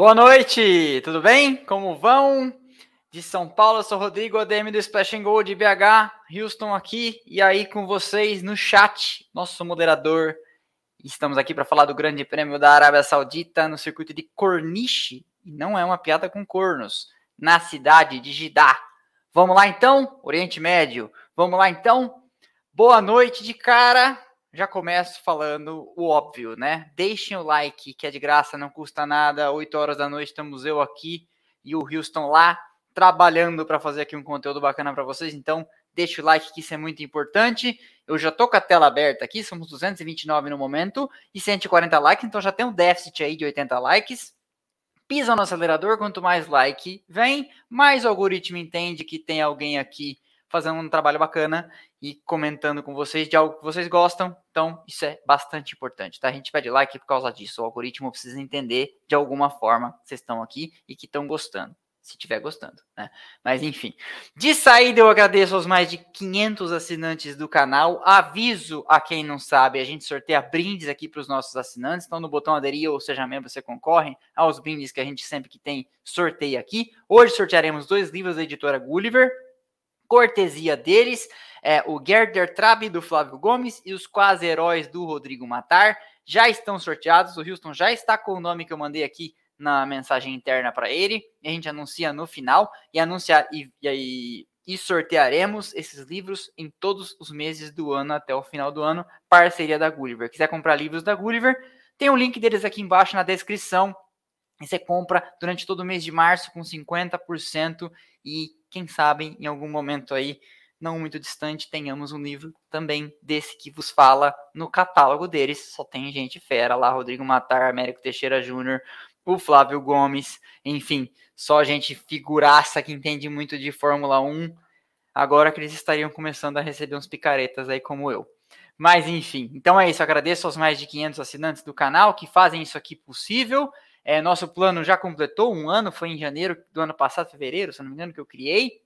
Boa noite, tudo bem? Como vão? De São Paulo, eu sou Rodrigo ADM do Splash and Go de BH, Houston aqui e aí com vocês no chat, nosso moderador. Estamos aqui para falar do Grande Prêmio da Arábia Saudita no circuito de Corniche, e não é uma piada com cornos, na cidade de Jeddah. Vamos lá então, Oriente Médio. Vamos lá então. Boa noite de cara já começo falando o óbvio, né? Deixem o like, que é de graça, não custa nada. 8 horas da noite estamos eu aqui e o Houston lá trabalhando para fazer aqui um conteúdo bacana para vocês. Então, deixa o like, que isso é muito importante. Eu já tô com a tela aberta aqui, somos 229 no momento e 140 likes, então já tem um déficit aí de 80 likes. Pisa no acelerador, quanto mais like vem, mais o algoritmo entende que tem alguém aqui fazendo um trabalho bacana e comentando com vocês de algo que vocês gostam. Então, isso é bastante importante, tá? A gente pede like por causa disso. O algoritmo precisa entender de alguma forma que vocês estão aqui e que estão gostando. Se estiver gostando, né? Mas enfim. De saída, eu agradeço aos mais de 500 assinantes do canal. Aviso a quem não sabe: a gente sorteia brindes aqui para os nossos assinantes. Então, no botão aderir ou seja membro, você concorre aos brindes que a gente sempre que tem sorteia aqui. Hoje sortearemos dois livros da editora Gulliver, cortesia deles, é, o Gerder Trabi do Flávio Gomes e os quase heróis do Rodrigo Matar já estão sorteados. O Houston já está com o nome que eu mandei aqui na mensagem interna para ele. A gente anuncia no final e anunciar e, e, e sortearemos esses livros em todos os meses do ano até o final do ano. Parceria da Gulliver. Quiser comprar livros da Gulliver, tem o um link deles aqui embaixo na descrição. E você compra durante todo o mês de março com 50% e quem sabe em algum momento aí, não muito distante, tenhamos um livro também desse que vos fala no catálogo deles. Só tem gente fera lá, Rodrigo Matar, Américo Teixeira Júnior, o Flávio Gomes, enfim, só gente figuraça que entende muito de Fórmula 1. Agora que eles estariam começando a receber uns picaretas aí como eu. Mas enfim, então é isso. Agradeço aos mais de 500 assinantes do canal que fazem isso aqui possível. É, nosso plano já completou um ano, foi em janeiro do ano passado, fevereiro, se não me engano, que eu criei.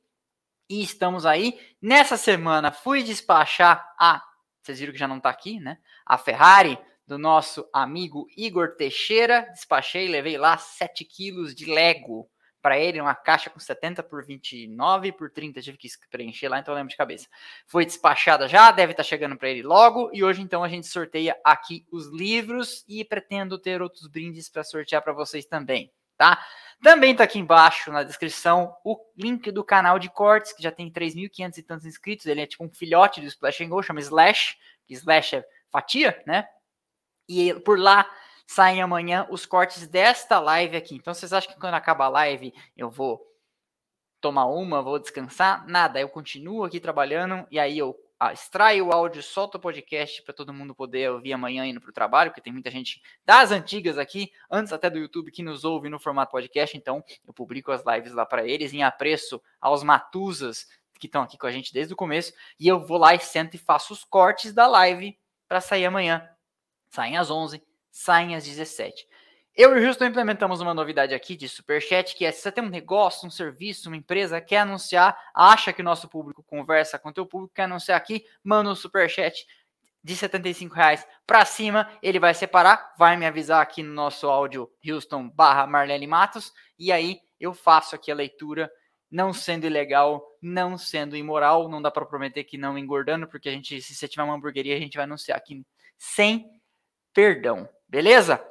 E estamos aí. Nessa semana fui despachar a. Vocês viram que já não está aqui, né? A Ferrari do nosso amigo Igor Teixeira. Despachei, levei lá 7 quilos de Lego para ele, uma caixa com 70 por 29 por 30, tive que preencher lá, então eu lembro de cabeça. Foi despachada já, deve estar tá chegando para ele logo, e hoje então a gente sorteia aqui os livros e pretendo ter outros brindes para sortear para vocês também, tá? Também está aqui embaixo na descrição o link do canal de cortes, que já tem 3.500 e tantos inscritos, ele é tipo um filhote do Splash Go, chama Slash, que Slash é fatia, né? E por lá saem amanhã os cortes desta live aqui. Então vocês acham que quando acaba a live eu vou tomar uma, vou descansar? Nada, eu continuo aqui trabalhando e aí eu ah, extraio o áudio, solto o podcast para todo mundo poder ouvir amanhã indo para o trabalho, porque tem muita gente das antigas aqui, antes até do YouTube, que nos ouve no formato podcast, então eu publico as lives lá para eles em apreço aos matusas que estão aqui com a gente desde o começo, e eu vou lá e sento e faço os cortes da live para sair amanhã. Saem às 11 saem às 17. Eu e o Houston implementamos uma novidade aqui de Superchat, que é se você tem um negócio, um serviço, uma empresa, quer anunciar, acha que o nosso público conversa com o teu público, quer anunciar aqui, manda um Superchat de 75 reais para cima, ele vai separar, vai me avisar aqui no nosso áudio Houston barra Marlene Matos, e aí eu faço aqui a leitura, não sendo ilegal, não sendo imoral, não dá para prometer que não engordando, porque a gente, se você tiver uma hamburgueria, a gente vai anunciar aqui sem perdão. Beleza?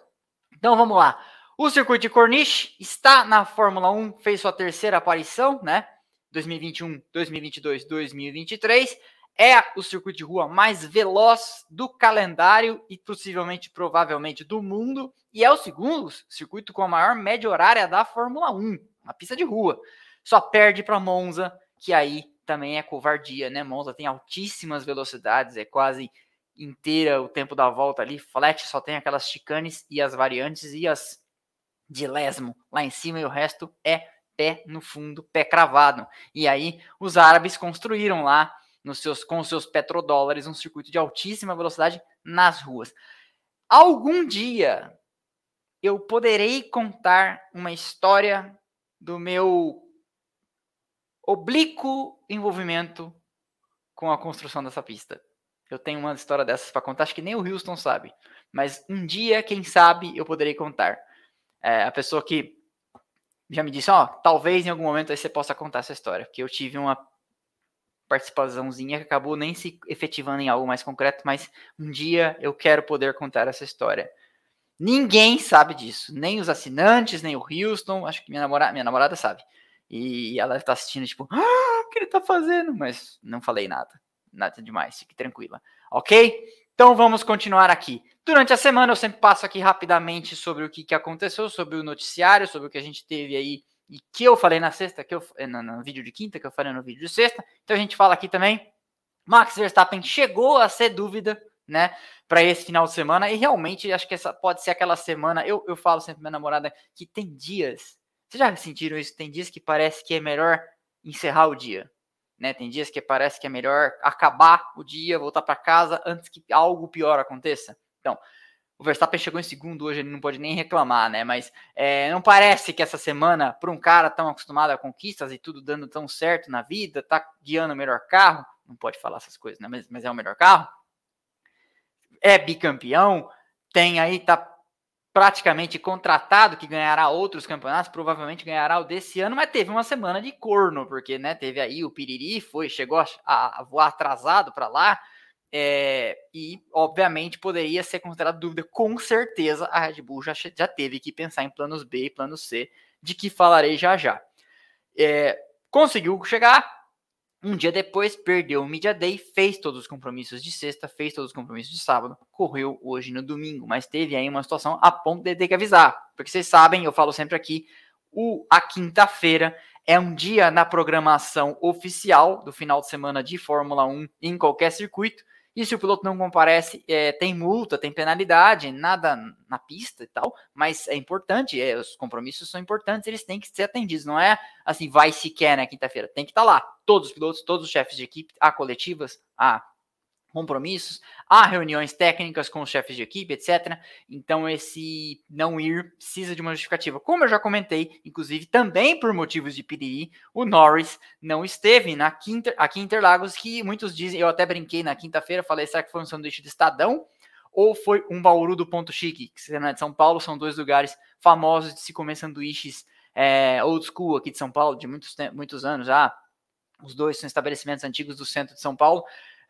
Então vamos lá. O circuito de Corniche está na Fórmula 1, fez sua terceira aparição, né? 2021, 2022, 2023. É o circuito de rua mais veloz do calendário e possivelmente, provavelmente, do mundo. E é o segundo circuito com a maior média horária da Fórmula 1, uma pista de rua. Só perde para Monza, que aí também é covardia, né? Monza tem altíssimas velocidades, é quase inteira o tempo da volta ali, flat só tem aquelas chicanes e as variantes e as de lesmo lá em cima e o resto é pé no fundo, pé cravado. E aí os árabes construíram lá nos seus com seus petrodólares um circuito de altíssima velocidade nas ruas. Algum dia eu poderei contar uma história do meu oblíquo envolvimento com a construção dessa pista. Eu tenho uma história dessas para contar, acho que nem o Houston sabe. Mas um dia, quem sabe, eu poderei contar. é, a pessoa que já me disse, ó, talvez em algum momento aí você possa contar essa história, porque eu tive uma participaçãozinha que acabou nem se efetivando em algo mais concreto, mas um dia eu quero poder contar essa história. Ninguém sabe disso, nem os assinantes, nem o Houston, acho que minha namorada, minha namorada sabe. E ela está assistindo, tipo, ah, o que ele está fazendo? Mas não falei nada, nada demais, fique tranquila, ok? Então vamos continuar aqui. Durante a semana eu sempre passo aqui rapidamente sobre o que, que aconteceu, sobre o noticiário, sobre o que a gente teve aí e que eu falei na sexta, que eu eh, no, no vídeo de quinta, que eu falei no vídeo de sexta. Então a gente fala aqui também. Max Verstappen chegou a ser dúvida, né, para esse final de semana e realmente acho que essa pode ser aquela semana. Eu, eu falo sempre minha namorada que tem dias. Vocês já sentiram isso? Tem dias que parece que é melhor encerrar o dia. Né? Tem dias que parece que é melhor acabar o dia, voltar para casa antes que algo pior aconteça. Então, o Verstappen chegou em segundo hoje, ele não pode nem reclamar, né? Mas é, não parece que essa semana, para um cara tão acostumado a conquistas e tudo dando tão certo na vida, tá guiando o melhor carro, não pode falar essas coisas, né? Mas, mas é o melhor carro. É bicampeão, tem aí, tá praticamente contratado que ganhará outros campeonatos, provavelmente ganhará o desse ano, mas teve uma semana de corno, porque né, teve aí o Piriri, foi, chegou a, a voar atrasado para lá, é, e, obviamente, poderia ser considerado dúvida. Com certeza, a Red Bull já, já teve que pensar em planos B e plano C, de que falarei já já. É, conseguiu chegar. Um dia depois, perdeu o Media Day, fez todos os compromissos de sexta, fez todos os compromissos de sábado, correu hoje no domingo, mas teve aí uma situação a ponto de ter que avisar. Porque vocês sabem, eu falo sempre aqui, o, a quinta-feira é um dia na programação oficial do final de semana de Fórmula 1 em qualquer circuito e se o piloto não comparece, é, tem multa, tem penalidade, nada na pista e tal, mas é importante, é, os compromissos são importantes, eles têm que ser atendidos, não é assim, vai se quer na quinta-feira, tem que estar tá lá, todos os pilotos, todos os chefes de equipe, há coletivas, há compromissos, há reuniões técnicas com os chefes de equipe, etc. Então, esse não ir precisa de uma justificativa. Como eu já comentei, inclusive também por motivos de piriri, o Norris não esteve na quinta, aqui em Interlagos, que muitos dizem, eu até brinquei na quinta-feira, falei, será que foi um sanduíche de Estadão? Ou foi um Bauru do Ponto Chique, que é de São Paulo, são dois lugares famosos de se comer sanduíches é, old school aqui de São Paulo, de muitos, muitos anos já. Os dois são estabelecimentos antigos do centro de São Paulo.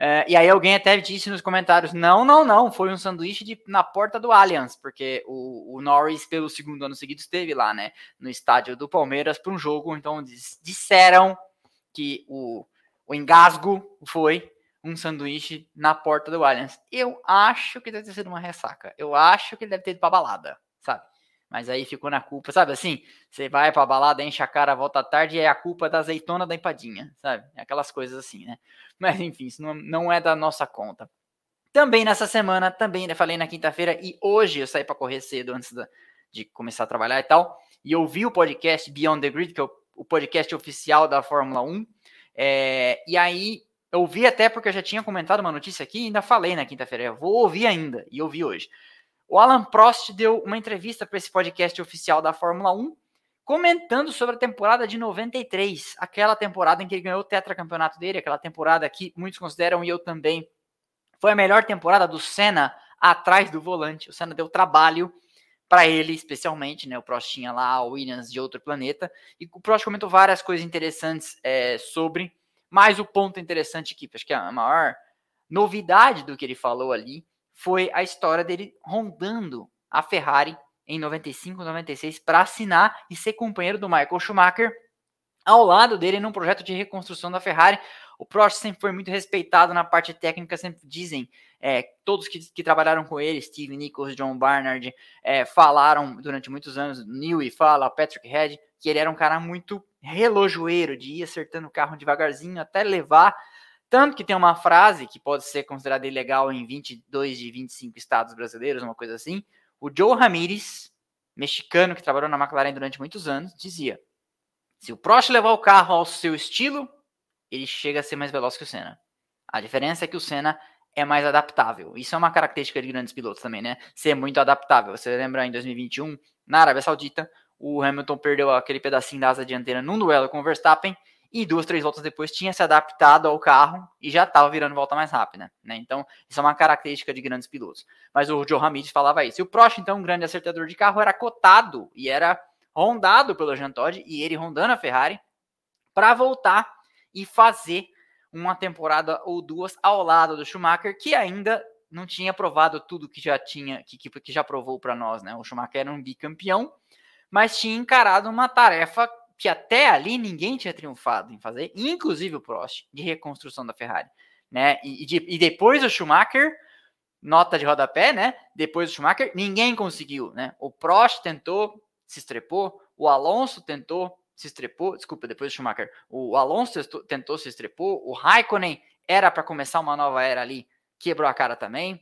É, e aí alguém até disse nos comentários: não, não, não, foi um sanduíche de, na porta do Allianz, porque o, o, Norris, pelo segundo ano seguido, esteve lá, né? No estádio do Palmeiras para um jogo. Então disseram que o, o engasgo foi um sanduíche na porta do Allianz. Eu acho que deve ter sido uma ressaca. Eu acho que ele deve ter ido pra balada, sabe? mas aí ficou na culpa, sabe assim? Você vai pra balada, enche a cara, volta à tarde e é a culpa da azeitona da empadinha, sabe? Aquelas coisas assim, né? Mas enfim, isso não, é da nossa conta. Também nessa semana, também né, falei na quinta-feira e hoje eu saí para correr cedo antes da, de começar a trabalhar e tal. E ouvi o podcast Beyond the Grid, que é o, o podcast oficial da Fórmula 1. É, e aí eu ouvi até porque eu já tinha comentado uma notícia aqui e ainda falei na quinta-feira. Eu vou ouvir ainda, e ouvi hoje. O Alan Prost deu uma entrevista para esse podcast oficial da Fórmula 1, comentando sobre a temporada de 93, aquela temporada em que ele ganhou o tetracampeonato dele, aquela temporada que muitos consideram e eu também foi a melhor temporada do Senna atrás do volante. O Senna deu trabalho para ele, especialmente, né? O Prost tinha lá o Williams de outro planeta e o Prost comentou várias coisas interessantes é, sobre, mas o ponto interessante aqui, acho que a maior novidade do que ele falou ali foi a história dele rondando a Ferrari em 95, 96 para assinar e ser companheiro do Michael Schumacher ao lado dele num projeto de reconstrução da Ferrari. O Prost sempre foi muito respeitado na parte técnica, sempre dizem, é, todos que, que, trabalharam com ele, Steve Nichols, John Barnard, é, falaram durante muitos anos, Newey fala, Patrick Head, que ele era um cara muito relojoeiro, de ir acertando o carro devagarzinho até levar tanto que tem uma frase que pode ser considerada ilegal em 22 de 25 estados brasileiros, uma coisa assim. O Joe Ramirez, mexicano que trabalhou na McLaren durante muitos anos, dizia: se o Prost levar o carro ao seu estilo, ele chega a ser mais veloz que o Senna. A diferença é que o Senna é mais adaptável. Isso é uma característica de grandes pilotos também, né? Ser muito adaptável. Você lembra em 2021, na Arábia Saudita, o Hamilton perdeu aquele pedacinho da asa dianteira num duelo com o Verstappen e duas, três voltas depois tinha se adaptado ao carro e já estava virando volta mais rápida, né? Então, isso é uma característica de grandes pilotos. Mas o Joe Ramírez falava isso. E o Prost, então, um grande acertador de carro, era cotado e era rondado pelo Jean Todt e ele rondando a Ferrari para voltar e fazer uma temporada ou duas ao lado do Schumacher, que ainda não tinha provado tudo que já tinha, que, que já provou para nós, né? O Schumacher era um bicampeão, mas tinha encarado uma tarefa que até ali ninguém tinha triunfado em fazer, inclusive o Prost, de reconstrução da Ferrari. Né? E, de, e depois o Schumacher, nota de rodapé, né? Depois do Schumacher, ninguém conseguiu, né? O Prost tentou, se estrepou, o Alonso tentou, se estrepou, desculpa, depois do Schumacher, o Alonso tentou, tentou se estrepou, o Raikkonen era para começar uma nova era ali, quebrou a cara também.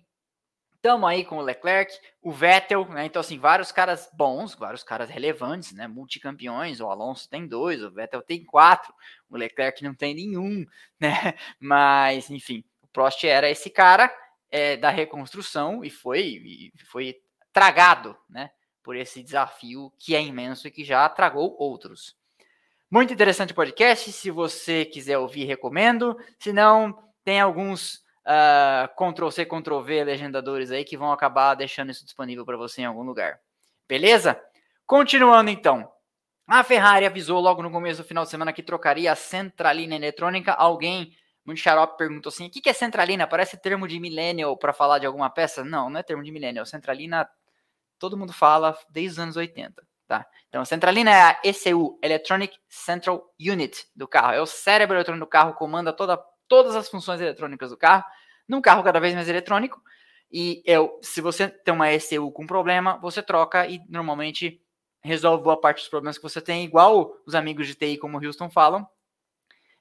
Estamos aí com o Leclerc, o Vettel, né? Então, assim, vários caras bons, vários caras relevantes, né? Multicampeões. O Alonso tem dois, o Vettel tem quatro, o Leclerc não tem nenhum, né? Mas, enfim, o Prost era esse cara é, da reconstrução e foi, e foi tragado, né? Por esse desafio que é imenso e que já tragou outros. Muito interessante o podcast. Se você quiser ouvir, recomendo. Se não, tem alguns uh, Ctrl-C, Ctrl-V legendadores aí que vão acabar deixando isso disponível para você em algum lugar. Beleza? Continuando então. A Ferrari avisou logo no começo do final de semana que trocaria a centralina eletrônica. Alguém, muito xarope, perguntou assim: o que é centralina? Parece termo de millennial para falar de alguma peça? Não, não é termo de millennial. Centralina, todo mundo fala desde os anos 80. Tá? Então, a centralina é a ECU, Electronic Central Unit do carro. É o cérebro eletrônico do carro, comanda toda todas as funções eletrônicas do carro, num carro cada vez mais eletrônico. E eu, se você tem uma ECU com problema, você troca e normalmente resolve boa parte dos problemas que você tem, igual os amigos de TI, como o Houston falam,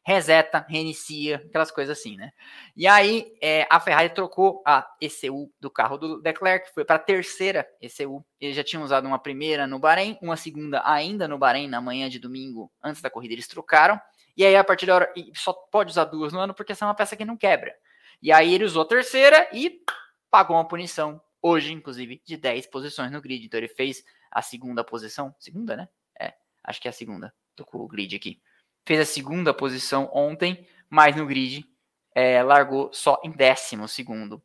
reseta, reinicia, aquelas coisas assim, né? E aí é, a Ferrari trocou a ECU do carro do Leclerc, foi para a terceira ECU. Eles já tinham usado uma primeira no Bahrein, uma segunda ainda no Bahrein na manhã de domingo, antes da corrida eles trocaram. E aí, a partir da hora, só pode usar duas no ano porque essa é uma peça que não quebra. E aí ele usou a terceira e pagou uma punição, hoje, inclusive, de 10 posições no grid. Então ele fez a segunda posição. Segunda, né? É, acho que é a segunda. Tô com o grid aqui. Fez a segunda posição ontem, mas no grid é, largou só em décimo segundo.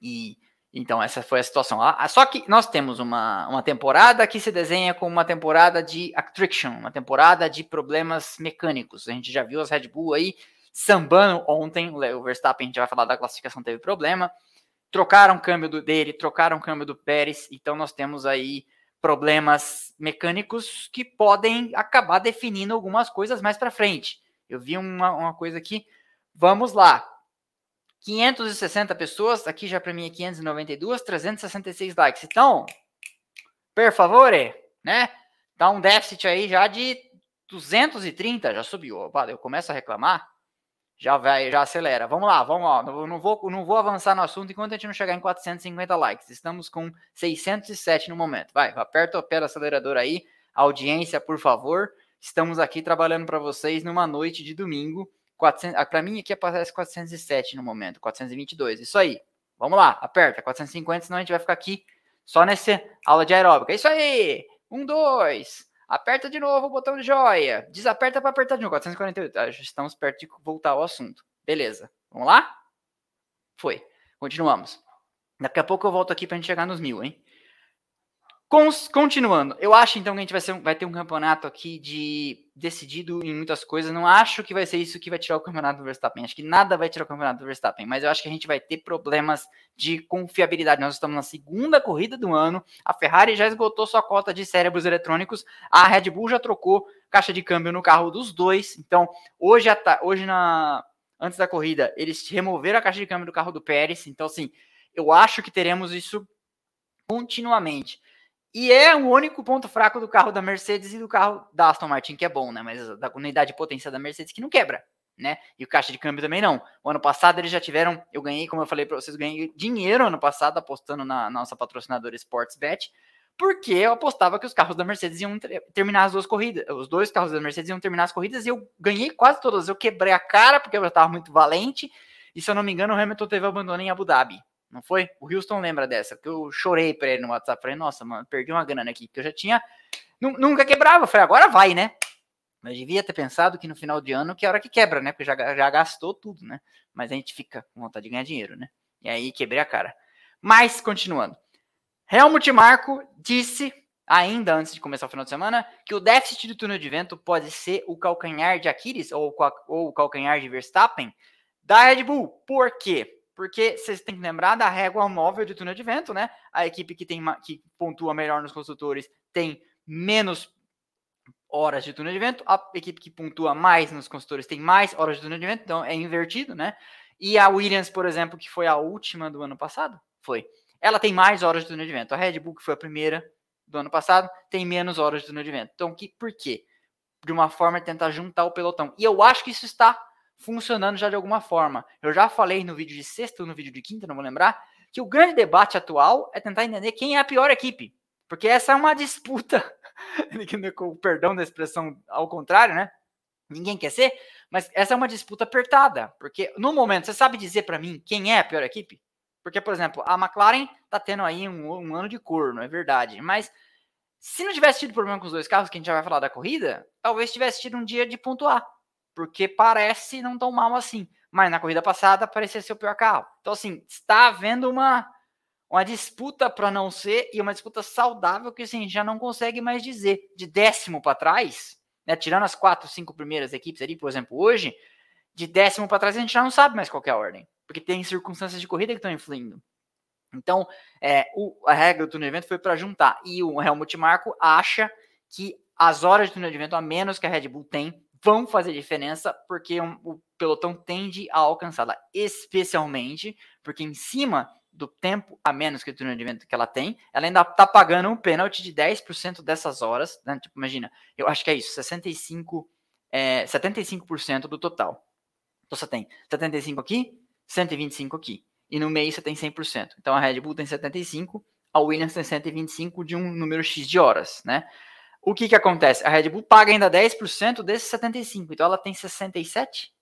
E então, essa foi a situação. Ah, só que nós temos uma, uma temporada que se desenha como uma temporada de attrition, uma temporada de problemas mecânicos. A gente já viu as Red Bull aí sambando ontem. O Verstappen, a gente vai falar da classificação, teve problema. Trocaram o câmbio do, dele, trocaram o câmbio do Pérez. Então, nós temos aí problemas mecânicos que podem acabar definindo algumas coisas mais para frente. Eu vi uma, uma coisa aqui. Vamos lá. 560 pessoas, aqui já para mim é 592, 366 likes. Então, por favor, né? Dá um déficit aí já de 230, já subiu. Eu começo a reclamar, já vai, já acelera. Vamos lá, vamos lá. Não, não, vou, não vou avançar no assunto enquanto a gente não chegar em 450 likes. Estamos com 607 no momento. Vai, aperta o pé do acelerador aí. Audiência, por favor. Estamos aqui trabalhando para vocês numa noite de domingo 400, para mim aqui aparece 407 no momento, 422. Isso aí. Vamos lá, aperta 450, senão a gente vai ficar aqui só nessa aula de aeróbica. Isso aí. Um, dois. Aperta de novo o botão de joia. Desaperta para apertar de novo. 448. Ah, estamos perto de voltar ao assunto. Beleza. Vamos lá? Foi. Continuamos. Daqui a pouco eu volto aqui para a gente chegar nos mil, hein? Continuando, eu acho então que a gente vai, ser, vai ter um campeonato aqui de decidido em muitas coisas. Não acho que vai ser isso que vai tirar o campeonato do Verstappen. Acho que nada vai tirar o campeonato do Verstappen, mas eu acho que a gente vai ter problemas de confiabilidade. Nós estamos na segunda corrida do ano. A Ferrari já esgotou sua cota de cérebros eletrônicos. A Red Bull já trocou caixa de câmbio no carro dos dois. Então, hoje, hoje na antes da corrida, eles removeram a caixa de câmbio do carro do Pérez. Então, assim, eu acho que teremos isso continuamente. E é o único ponto fraco do carro da Mercedes e do carro da Aston Martin, que é bom, né? Mas da unidade de potência da Mercedes que não quebra, né? E o caixa de câmbio também não. O ano passado eles já tiveram, eu ganhei, como eu falei para vocês, ganhei dinheiro ano passado apostando na nossa patrocinadora Sportsbet, porque eu apostava que os carros da Mercedes iam terminar as duas corridas, os dois carros da Mercedes iam terminar as corridas e eu ganhei quase todas. Eu quebrei a cara porque eu estava muito valente. E se eu não me engano, o Hamilton teve abandono em Abu Dhabi. Não foi? O Houston lembra dessa, que eu chorei pra ele no WhatsApp. Falei, nossa, mano, perdi uma grana aqui, que eu já tinha. Nunca quebrava. Falei, agora vai, né? Mas devia ter pensado que no final de ano que é a hora que quebra, né? Porque já, já gastou tudo, né? Mas a gente fica com vontade de ganhar dinheiro, né? E aí quebrei a cara. Mas, continuando. Helmut Marko disse, ainda antes de começar o final de semana, que o déficit do túnel de vento pode ser o calcanhar de Aquiles, ou, ou o calcanhar de Verstappen, da Red Bull. Por quê? Porque vocês têm que lembrar da régua móvel de túnel de vento, né? A equipe que, tem, que pontua melhor nos construtores tem menos horas de túnel de vento, a equipe que pontua mais nos construtores tem mais horas de túnel de vento, então é invertido, né? E a Williams, por exemplo, que foi a última do ano passado, foi. Ela tem mais horas de túnel de vento. A Red Bull, que foi a primeira do ano passado, tem menos horas de túnel de vento. Então, que, por quê? De uma forma de tentar juntar o pelotão. E eu acho que isso está funcionando já de alguma forma. Eu já falei no vídeo de sexta ou no vídeo de quinta, não vou lembrar, que o grande debate atual é tentar entender quem é a pior equipe. Porque essa é uma disputa, com perdão da expressão ao contrário, né? Ninguém quer ser, mas essa é uma disputa apertada. Porque no momento, você sabe dizer para mim quem é a pior equipe? Porque, por exemplo, a McLaren tá tendo aí um, um ano de cor, não é verdade? Mas se não tivesse tido problema com os dois carros, que a gente já vai falar da corrida, talvez tivesse tido um dia de pontuar. Porque parece não tão mal assim. Mas na corrida passada parecia ser o pior carro. Então, assim, está havendo uma uma disputa para não ser e uma disputa saudável que assim, já não consegue mais dizer. De décimo para trás, né, tirando as quatro, cinco primeiras equipes ali, por exemplo, hoje, de décimo para trás a gente já não sabe mais qual é a ordem, porque tem circunstâncias de corrida que estão influindo. Então, é, o, a regra do túnel de evento foi para juntar. E o Helmut Marko acha que as horas de túnel de evento, a menos que a Red Bull tem, vão fazer diferença, porque um, o pelotão tende a alcançá-la, especialmente porque em cima do tempo a menos que o vento que ela tem, ela ainda tá pagando um pênalti de 10% dessas horas, né? Tipo, imagina, eu acho que é isso, 65, é, 75% do total. Então você tem 75 aqui, 125 aqui. E no meio você tem 100%. Então a Red Bull tem 75, a Williams tem 125 de um número X de horas, né? O que que acontece? A Red Bull paga ainda 10% desses 75, então ela tem 67?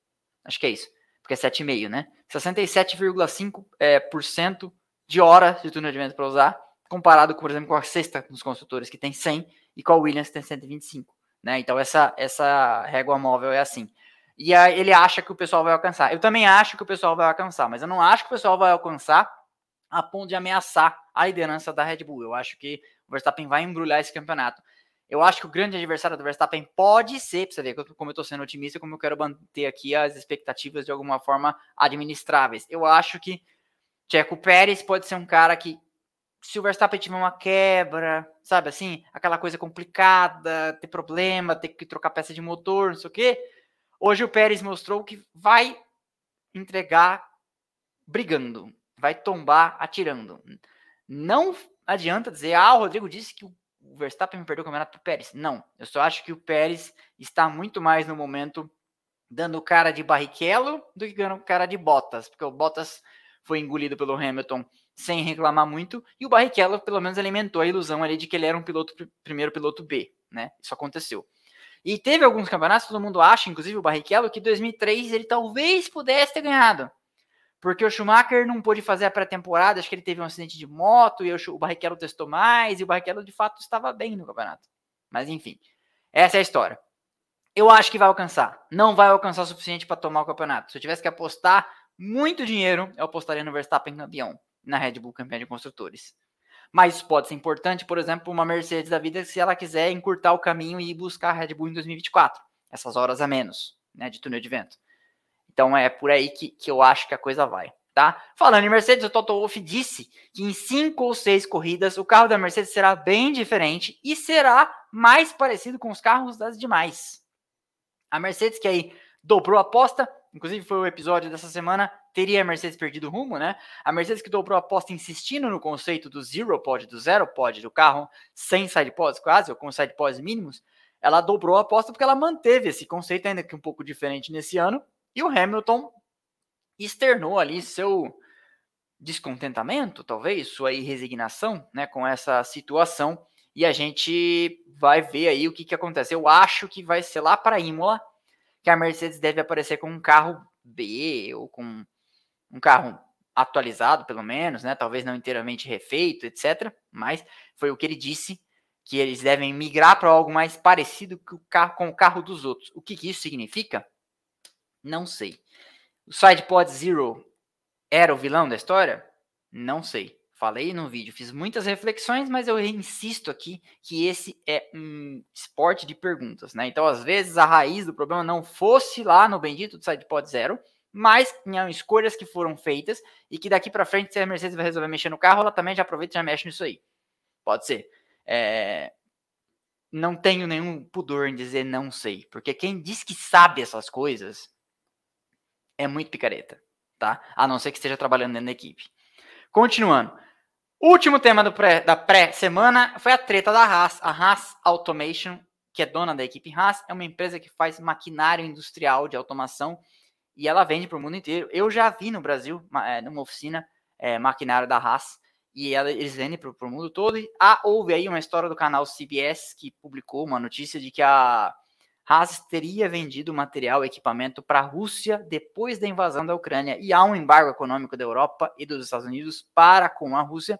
Acho que é isso porque é 7,5, né? 67,5% é, cento de horas de túnel de vento para usar, comparado, por exemplo, com a sexta dos construtores, que tem 100, e com a Williams, que tem 125. Né? Então, essa, essa régua móvel é assim. E aí, ele acha que o pessoal vai alcançar. Eu também acho que o pessoal vai alcançar, mas eu não acho que o pessoal vai alcançar a ponto de ameaçar a liderança da Red Bull. Eu acho que o Verstappen vai embrulhar esse campeonato. Eu acho que o grande adversário do Verstappen pode ser, pra você ver como eu tô sendo otimista, como eu quero manter aqui as expectativas de alguma forma administráveis. Eu acho que Checo Pérez pode ser um cara que, se o Verstappen tiver uma quebra, sabe assim, aquela coisa complicada, ter problema, ter que trocar peça de motor, não sei o quê. Hoje o Pérez mostrou que vai entregar brigando, vai tombar atirando. Não adianta dizer, ah, o Rodrigo disse que o o Verstappen perdeu o campeonato pro Pérez. Não, eu só acho que o Pérez está muito mais no momento dando cara de Barrichello do que dando cara de Bottas, porque o Bottas foi engolido pelo Hamilton sem reclamar muito, e o Barrichello pelo menos alimentou a ilusão ali de que ele era um piloto primeiro piloto B, né? Isso aconteceu. E teve alguns campeonatos, todo mundo acha, inclusive o Barrichello, que 2003 ele talvez pudesse ter ganhado porque o Schumacher não pôde fazer a pré-temporada, acho que ele teve um acidente de moto e o Barrichello testou mais, e o Barrichello de fato estava bem no campeonato. Mas enfim, essa é a história. Eu acho que vai alcançar. Não vai alcançar o suficiente para tomar o campeonato. Se eu tivesse que apostar muito dinheiro, eu apostaria no Verstappen campeão, na Red Bull campeão de construtores. Mas isso pode ser importante, por exemplo, uma Mercedes da vida, se ela quiser encurtar o caminho e buscar a Red Bull em 2024, essas horas a menos, né, de túnel de vento. Então é por aí que, que eu acho que a coisa vai. Tá? Falando em Mercedes, o Toto Wolff disse que em cinco ou seis corridas o carro da Mercedes será bem diferente e será mais parecido com os carros das demais. A Mercedes que aí dobrou a aposta, inclusive foi o episódio dessa semana, teria a Mercedes perdido o rumo, né? A Mercedes que dobrou a aposta insistindo no conceito do zero pod, do zero pod do carro, sem side pods quase, ou com side pods mínimos, ela dobrou a aposta porque ela manteve esse conceito ainda que um pouco diferente nesse ano e o Hamilton externou ali seu descontentamento, talvez, sua resignação né, com essa situação. E a gente vai ver aí o que, que acontece. Eu acho que vai ser lá para Imola que a Mercedes deve aparecer com um carro B ou com um carro atualizado, pelo menos, né? Talvez não inteiramente refeito, etc. Mas foi o que ele disse que eles devem migrar para algo mais parecido com o carro, dos outros. O que, que isso significa? Não sei. O SidePod Zero era o vilão da história? Não sei. Falei no vídeo, fiz muitas reflexões, mas eu insisto aqui que esse é um esporte de perguntas, né? Então, às vezes, a raiz do problema não fosse lá no bendito do SidePod Zero, mas tinham escolhas que foram feitas e que daqui para frente, se a Mercedes vai resolver mexer no carro, ela também já aproveita e já mexe nisso aí. Pode ser. É... Não tenho nenhum pudor em dizer não sei, porque quem diz que sabe essas coisas é muito picareta, tá? A não ser que esteja trabalhando dentro da equipe. Continuando. Último tema pré, da pré-semana foi a treta da Haas. A Haas Automation, que é dona da equipe Haas, é uma empresa que faz maquinário industrial de automação e ela vende para o mundo inteiro. Eu já vi no Brasil, é, numa oficina, é, maquinário da Haas, e ela, eles vendem para o mundo todo. E ah, houve aí uma história do canal CBS que publicou uma notícia de que a Haas teria vendido material, equipamento para a Rússia depois da invasão da Ucrânia. E há um embargo econômico da Europa e dos Estados Unidos para com a Rússia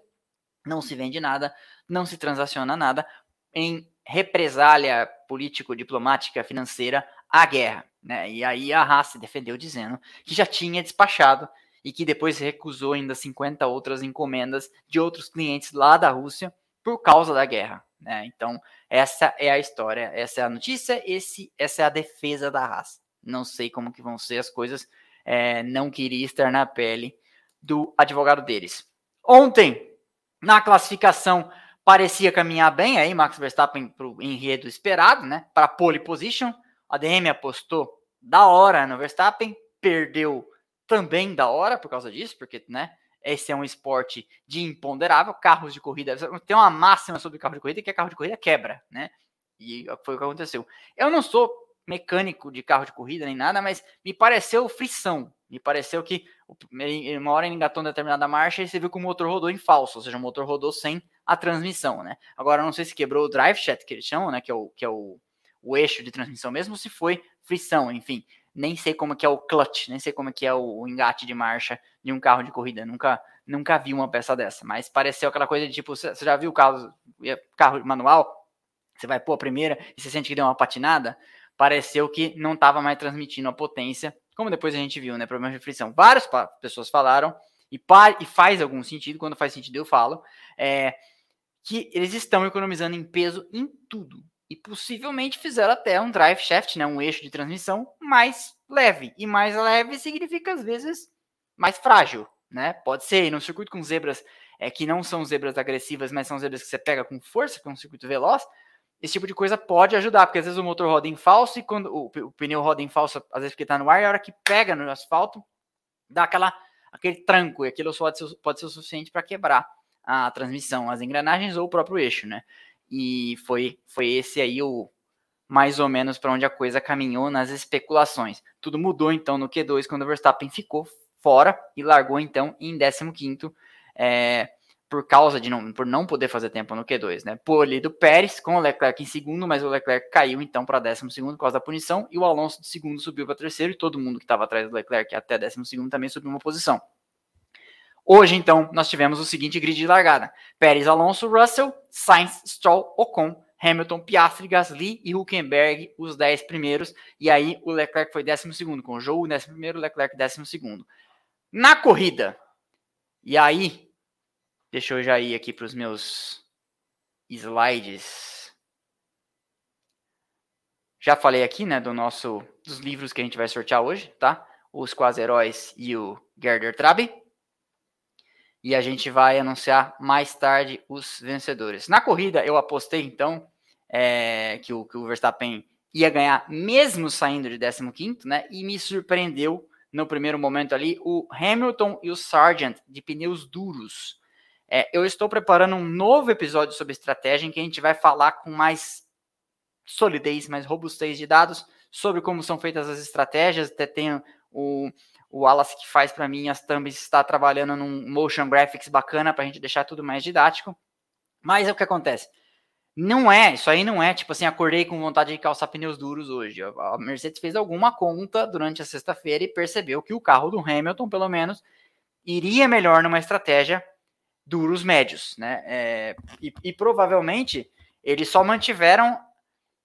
não se vende nada, não se transaciona nada em represália político-diplomática financeira à guerra. Né? E aí a Haas se defendeu dizendo que já tinha despachado e que depois recusou ainda 50 outras encomendas de outros clientes lá da Rússia por causa da guerra. Né? Então, essa é a história, essa é a notícia, esse, essa é a defesa da Haas. Não sei como que vão ser as coisas, é, não queria estar na pele do advogado deles. Ontem, na classificação, parecia caminhar bem aí, Max Verstappen para o enredo esperado, né? Para pole position. A DM apostou da hora no Verstappen, perdeu também da hora por causa disso, porque, né? Esse é um esporte de imponderável. Carros de corrida. Tem uma máxima sobre carro de corrida que é carro de corrida quebra, né? E foi o que aconteceu. Eu não sou mecânico de carro de corrida nem nada, mas me pareceu frição. Me pareceu que uma hora ele engatou uma determinada marcha e você viu que o motor rodou em falso, ou seja, o motor rodou sem a transmissão, né? Agora, não sei se quebrou o drive shaft, que eles chamam, né? Que é o, que é o, o eixo de transmissão mesmo, se foi frição, enfim. Nem sei como que é o clutch, nem sei como que é o, engate de marcha de um carro de corrida. Nunca, nunca vi uma peça dessa, mas pareceu aquela coisa de tipo, você já viu o carro, carro manual? Você vai pôr a primeira e você sente que deu uma patinada? Pareceu que não estava mais transmitindo a potência como depois a gente viu, né? Problema de frição. Várias pessoas falaram, e, e faz algum sentido, quando faz sentido eu falo, é, que eles estão economizando em peso em tudo. E possivelmente fizeram até um drive shaft, né, um eixo de transmissão mais leve. E mais leve significa, às vezes, mais frágil. Né? Pode ser, e circuito com zebras é, que não são zebras agressivas, mas são zebras que você pega com força, que é um circuito veloz, esse tipo de coisa pode ajudar, porque às vezes o motor roda em falso e quando o, o pneu roda em falso, às vezes porque está no ar, e a hora que pega no asfalto, dá aquela, aquele tranco, e aquilo pode ser, pode ser o suficiente para quebrar a transmissão, as engrenagens ou o próprio eixo, né? E foi, foi esse aí o mais ou menos para onde a coisa caminhou nas especulações. Tudo mudou então no Q2 quando o Verstappen ficou fora e largou então em 15º. É, por causa de não, por não poder fazer tempo no Q2, né? Pole do Pérez com o Leclerc em segundo, mas o Leclerc caiu então para décimo segundo por causa da punição e o Alonso de segundo subiu para terceiro e todo mundo que estava atrás do Leclerc até décimo segundo também subiu uma posição. Hoje então nós tivemos o seguinte grid de largada: Pérez, Alonso, Russell, Sainz, Stroll, Ocon, Hamilton, Piastri, Gasly e Huckenberg, os 10 primeiros, e aí o Leclerc foi décimo segundo com o Joe, décimo primeiro, Leclerc décimo segundo. Na corrida, e aí Deixa eu já ir aqui para os meus slides. Já falei aqui, né, do nosso dos livros que a gente vai sortear hoje, tá? Os Quase Heróis e o Gerder Trabe. E a gente vai anunciar mais tarde os vencedores. Na corrida, eu apostei, então, é, que, o, que o Verstappen ia ganhar, mesmo saindo de 15, né? E me surpreendeu no primeiro momento ali o Hamilton e o Sargent de pneus duros. É, eu estou preparando um novo episódio sobre estratégia em que a gente vai falar com mais solidez, mais robustez de dados sobre como são feitas as estratégias. Até tem o, o Wallace que faz para mim as thumbs, está trabalhando num motion graphics bacana para a gente deixar tudo mais didático. Mas é o que acontece. Não é, isso aí não é tipo assim, acordei com vontade de calçar pneus duros hoje. A Mercedes fez alguma conta durante a sexta-feira e percebeu que o carro do Hamilton, pelo menos, iria melhor numa estratégia duros médios, né? É, e, e, provavelmente eles só mantiveram,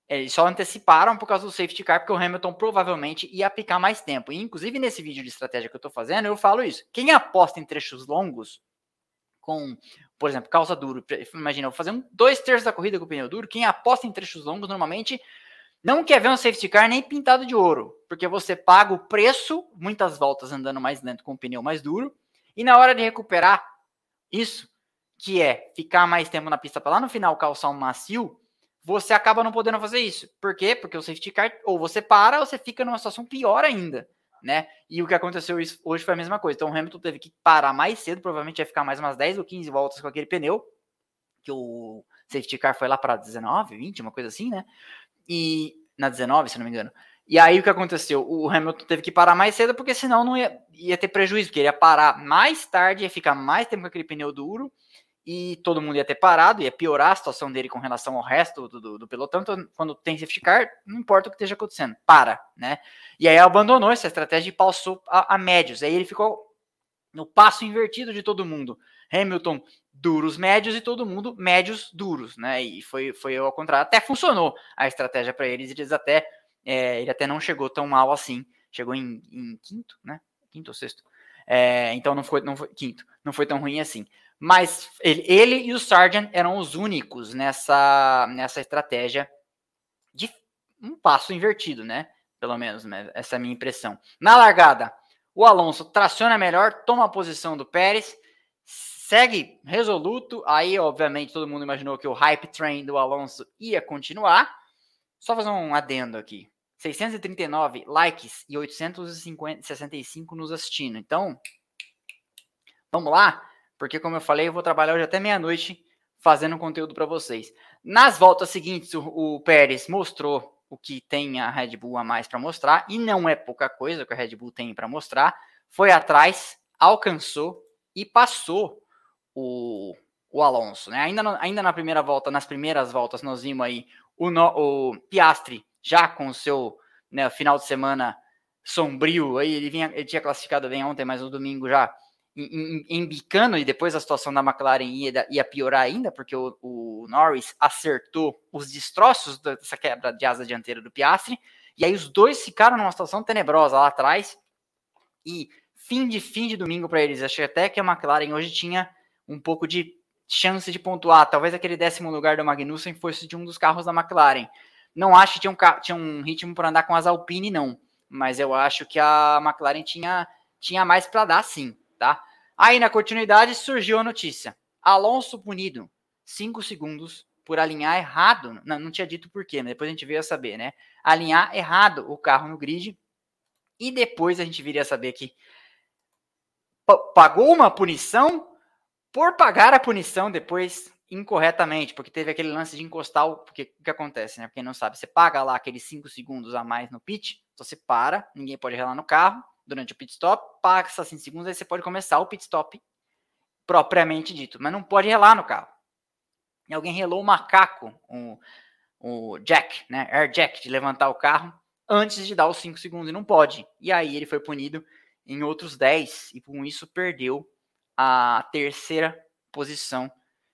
eles só anteciparam por causa do safety car, porque o Hamilton provavelmente ia picar mais tempo. E, inclusive, nesse vídeo de estratégia que eu tô fazendo, eu falo isso. Quem aposta em trechos longos, com, por exemplo, calça duro, imagina, eu vou fazer um, dois terços da corrida com o pneu duro, quem aposta em trechos longos, normalmente não quer ver um safety car nem pintado de ouro, porque você paga o preço, muitas voltas andando mais lento com o pneu mais duro, e na hora de recuperar isso, que é ficar mais tempo na pista para lá no final calçar um macio, você acaba não podendo fazer isso. Por quê? Porque o safety car, ou você para, ou você fica numa situação pior ainda, né? E o que aconteceu hoje foi a mesma coisa. Então o Hamilton teve que parar mais cedo, provavelmente ia ficar mais umas 10 ou 15 voltas com aquele pneu, que o safety car foi lá para 19, 20, uma coisa assim, né? E na 19, se não me engano. E aí o que aconteceu? O Hamilton teve que parar mais cedo, porque senão não ia, ia ter prejuízo, porque ele ia parar mais tarde, ia ficar mais tempo com aquele pneu duro, e todo mundo ia ter parado, ia piorar a situação dele com relação ao resto do, do, do, pelotão. Então, quando tem safety car, não importa o que esteja acontecendo, para, né? E aí abandonou essa estratégia e passou a, a médios. Aí ele ficou no passo invertido de todo mundo. Hamilton duros médios e todo mundo médios duros, né? E foi, foi ao contrário. Até funcionou a estratégia para eles. Eles até é, ele até não chegou tão mal assim. Chegou em, em quinto, né? Quinto ou sexto. É, então não foi, não foi quinto, não foi tão ruim assim. Mas ele, ele e o Sargent eram os únicos nessa, nessa estratégia de um passo invertido, né? Pelo menos, né? essa é a minha impressão. Na largada, o Alonso traciona melhor, toma a posição do Pérez, segue resoluto. Aí, obviamente, todo mundo imaginou que o hype train do Alonso ia continuar. Só fazer um adendo aqui. 639 likes e 865 nos assistindo. Então, vamos lá? Porque como eu falei, eu vou trabalhar hoje até meia-noite fazendo conteúdo para vocês. Nas voltas seguintes, o, o, Pérez mostrou o que tem a Red Bull a mais para mostrar, e não é pouca coisa que a Red Bull tem para mostrar. Foi atrás, alcançou e passou o, o Alonso. Né? Ainda, no, ainda na primeira volta, nas primeiras voltas, nós vimos aí o, no, o Piastri já com o seu né, final de semana sombrio. Aí ele, vinha, ele tinha classificado bem ontem, mas no domingo já embicando e depois a situação da McLaren ia, ia piorar ainda, porque o, o, Norris acertou os destroços dessa quebra de asa dianteira do Piastri, e aí os dois ficaram numa situação tenebrosa lá atrás, e fim de fim de domingo para eles. Achei até que a McLaren hoje tinha um pouco de chance de pontuar, talvez aquele décimo lugar do Magnussen fosse de um dos carros da McLaren. Não acho que tinha um, tinha um ritmo para andar com as Alpine, não, mas eu acho que a McLaren tinha, tinha mais para dar sim tá? Aí na continuidade surgiu a notícia: Alonso punido 5 segundos por alinhar errado. Não, não tinha dito por quê, mas depois a gente veio a saber, né? Alinhar errado o carro no grid. E depois a gente viria a saber que pagou uma punição por pagar a punição depois incorretamente, porque teve aquele lance de encostar o. Porque que acontece, né? quem não sabe, você paga lá aqueles 5 segundos a mais no pit, então você para, ninguém pode relar no carro, durante o pit stop, passa 5 segundos, aí você pode começar o pit stop propriamente dito, mas não pode relar no carro. E alguém relou o macaco, o, o jack, né, air jack, de levantar o carro antes de dar os 5 segundos, e não pode. E aí ele foi punido em outros 10, e com isso perdeu a terceira posição,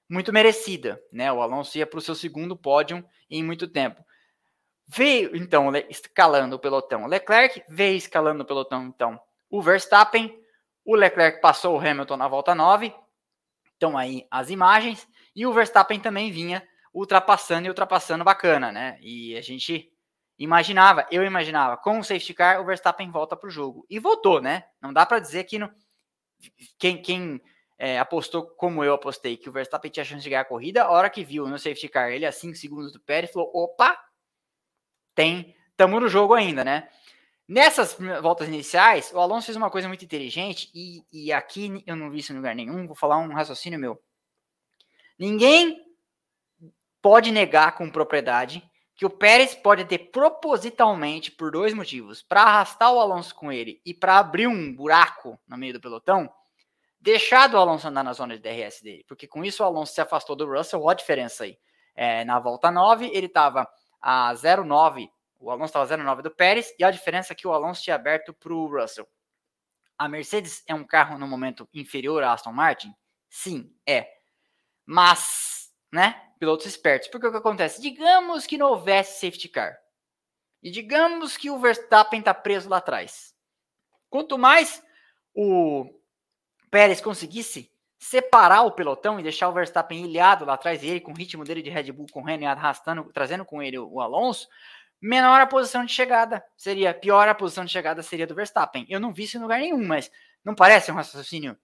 muito merecida, né? O Alonso ia para o seu segundo pódio em muito tempo. Veio, então, escalando o pelotão. Leclerc veio escalando o pelotão, então. O Verstappen, o Leclerc passou o Hamilton na volta 9. Estão aí as imagens. E o Verstappen também vinha ultrapassando e ultrapassando bacana, né? E a gente imaginava, eu imaginava, com o safety car, o Verstappen volta para o jogo. E voltou, né? Não dá para dizer que no... quem, quem é, apostou como eu apostei, que o Verstappen tinha chance de ganhar a corrida, a hora que viu no safety car ele a 5 segundos do Pérez, falou: opa, tem. Tamo no jogo ainda, né? Nessas voltas iniciais, o Alonso fez uma coisa muito inteligente e, e aqui eu não vi isso em lugar nenhum. Vou falar um raciocínio meu. Ninguém pode negar com propriedade que o Pérez pode ter propositalmente, por dois motivos, para arrastar o Alonso com ele e para abrir um buraco no meio do pelotão, deixado o Alonso andar na zona de DRS dele, porque com isso o Alonso se afastou do Russell, olha a diferença aí. É, na volta 9, ele estava a 0,9. O Alonso estava 0,9 do Pérez e a diferença é que o Alonso tinha aberto para o Russell. A Mercedes é um carro no momento inferior à Aston Martin? Sim, é. Mas, né? pilotos espertos. Porque o que acontece? Digamos que não houvesse safety car. E digamos que o Verstappen está preso lá atrás. Quanto mais o Pérez conseguisse separar o pelotão e deixar o Verstappen ilhado lá atrás, e ele com o ritmo dele de Red Bull correndo e arrastando, trazendo com ele o Alonso, menor a posição de chegada. Seria pior a posição de chegada seria do Verstappen. Eu não vi isso em lugar nenhum, mas não parece um raciocínio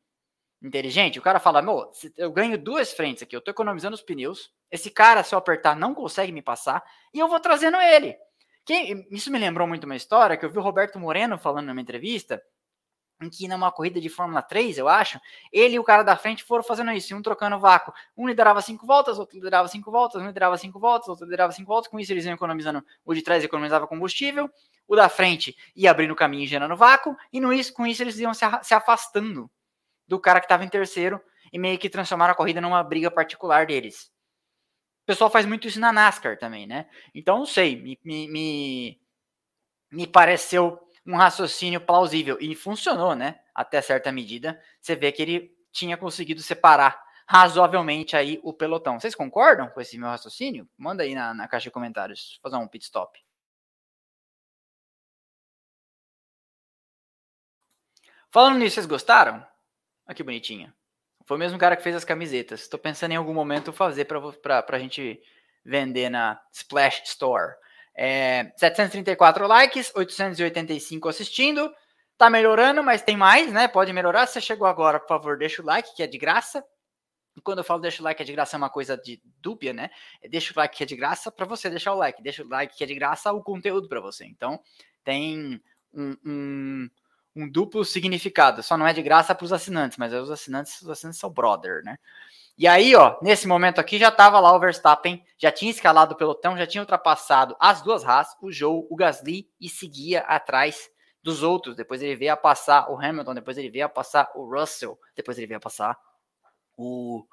inteligente? O cara fala: "Meu, eu ganho duas frentes aqui, eu tô economizando os pneus. Esse cara se eu apertar não consegue me passar e eu vou trazendo ele". Quem, isso me lembrou muito uma história que eu vi o Roberto Moreno falando numa entrevista, em que numa corrida de Fórmula 3, eu acho, ele e o cara da frente foram fazendo isso, um trocando vácuo. Um liderava cinco voltas, outro liderava cinco voltas, um liderava cinco voltas, outro liderava cinco voltas. Com isso, eles iam economizando. O de trás economizava combustível, o da frente ia abrindo caminho e gerando vácuo, e no isso, com isso eles iam se afastando do cara que estava em terceiro e meio que transformaram a corrida numa briga particular deles. O pessoal faz muito isso na NASCAR também, né? Então, não sei, me, me, me, me pareceu um raciocínio plausível. E funcionou, né? Até certa medida. Você vê que ele tinha conseguido separar razoavelmente aí o pelotão. Vocês concordam com esse meu raciocínio? Manda aí na, na caixa de comentários. Fazer um pit stop. Falando nisso, vocês gostaram? Olha que bonitinho. Foi o mesmo cara que fez as camisetas. Estou pensando em algum momento fazer para a gente vender na Splash Store. É, 734 likes, 885 assistindo. Tá melhorando, mas tem mais, né? Pode melhorar. Se você chegou agora, por favor, deixa o like, que é de graça. E quando eu falo deixa o like é de graça, é uma coisa de dúbia, né? É deixa o like que é de graça para você deixar o like. Deixa o like que é de graça o conteúdo para você. Então, tem um, um, um, duplo significado. Só não é de graça para os assinantes, mas os assinantes, os assinantes são brother, né? E aí, ó, nesse momento aqui já estava lá o Verstappen, já tinha escalado o pelotão, já tinha ultrapassado as duas Haas, o Joe, o Gasly e seguia atrás dos outros. Depois ele veio a passar o Hamilton, depois ele veio a passar o Russell, depois ele veio a passar o,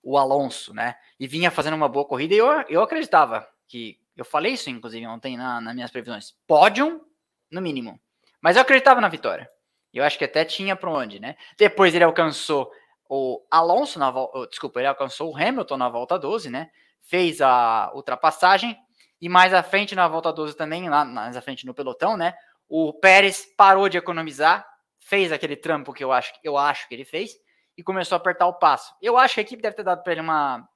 o Alonso, né? E vinha fazendo uma boa corrida e eu, eu acreditava que, eu falei isso inclusive ontem na, nas minhas previsões, pódio no mínimo. Mas eu acreditava na vitória. Eu acho que até tinha para onde, né? Depois ele alcançou o Alonso na volta, desculpa, ele alcançou o Hamilton na volta 12, né? Fez a ultrapassagem e mais à frente na volta 12 também, lá mais à frente no pelotão, né? O Pérez parou de economizar, fez aquele trampo que eu acho, eu acho que ele fez e começou a apertar o passo. Eu acho que a equipe deve ter dado para ele uma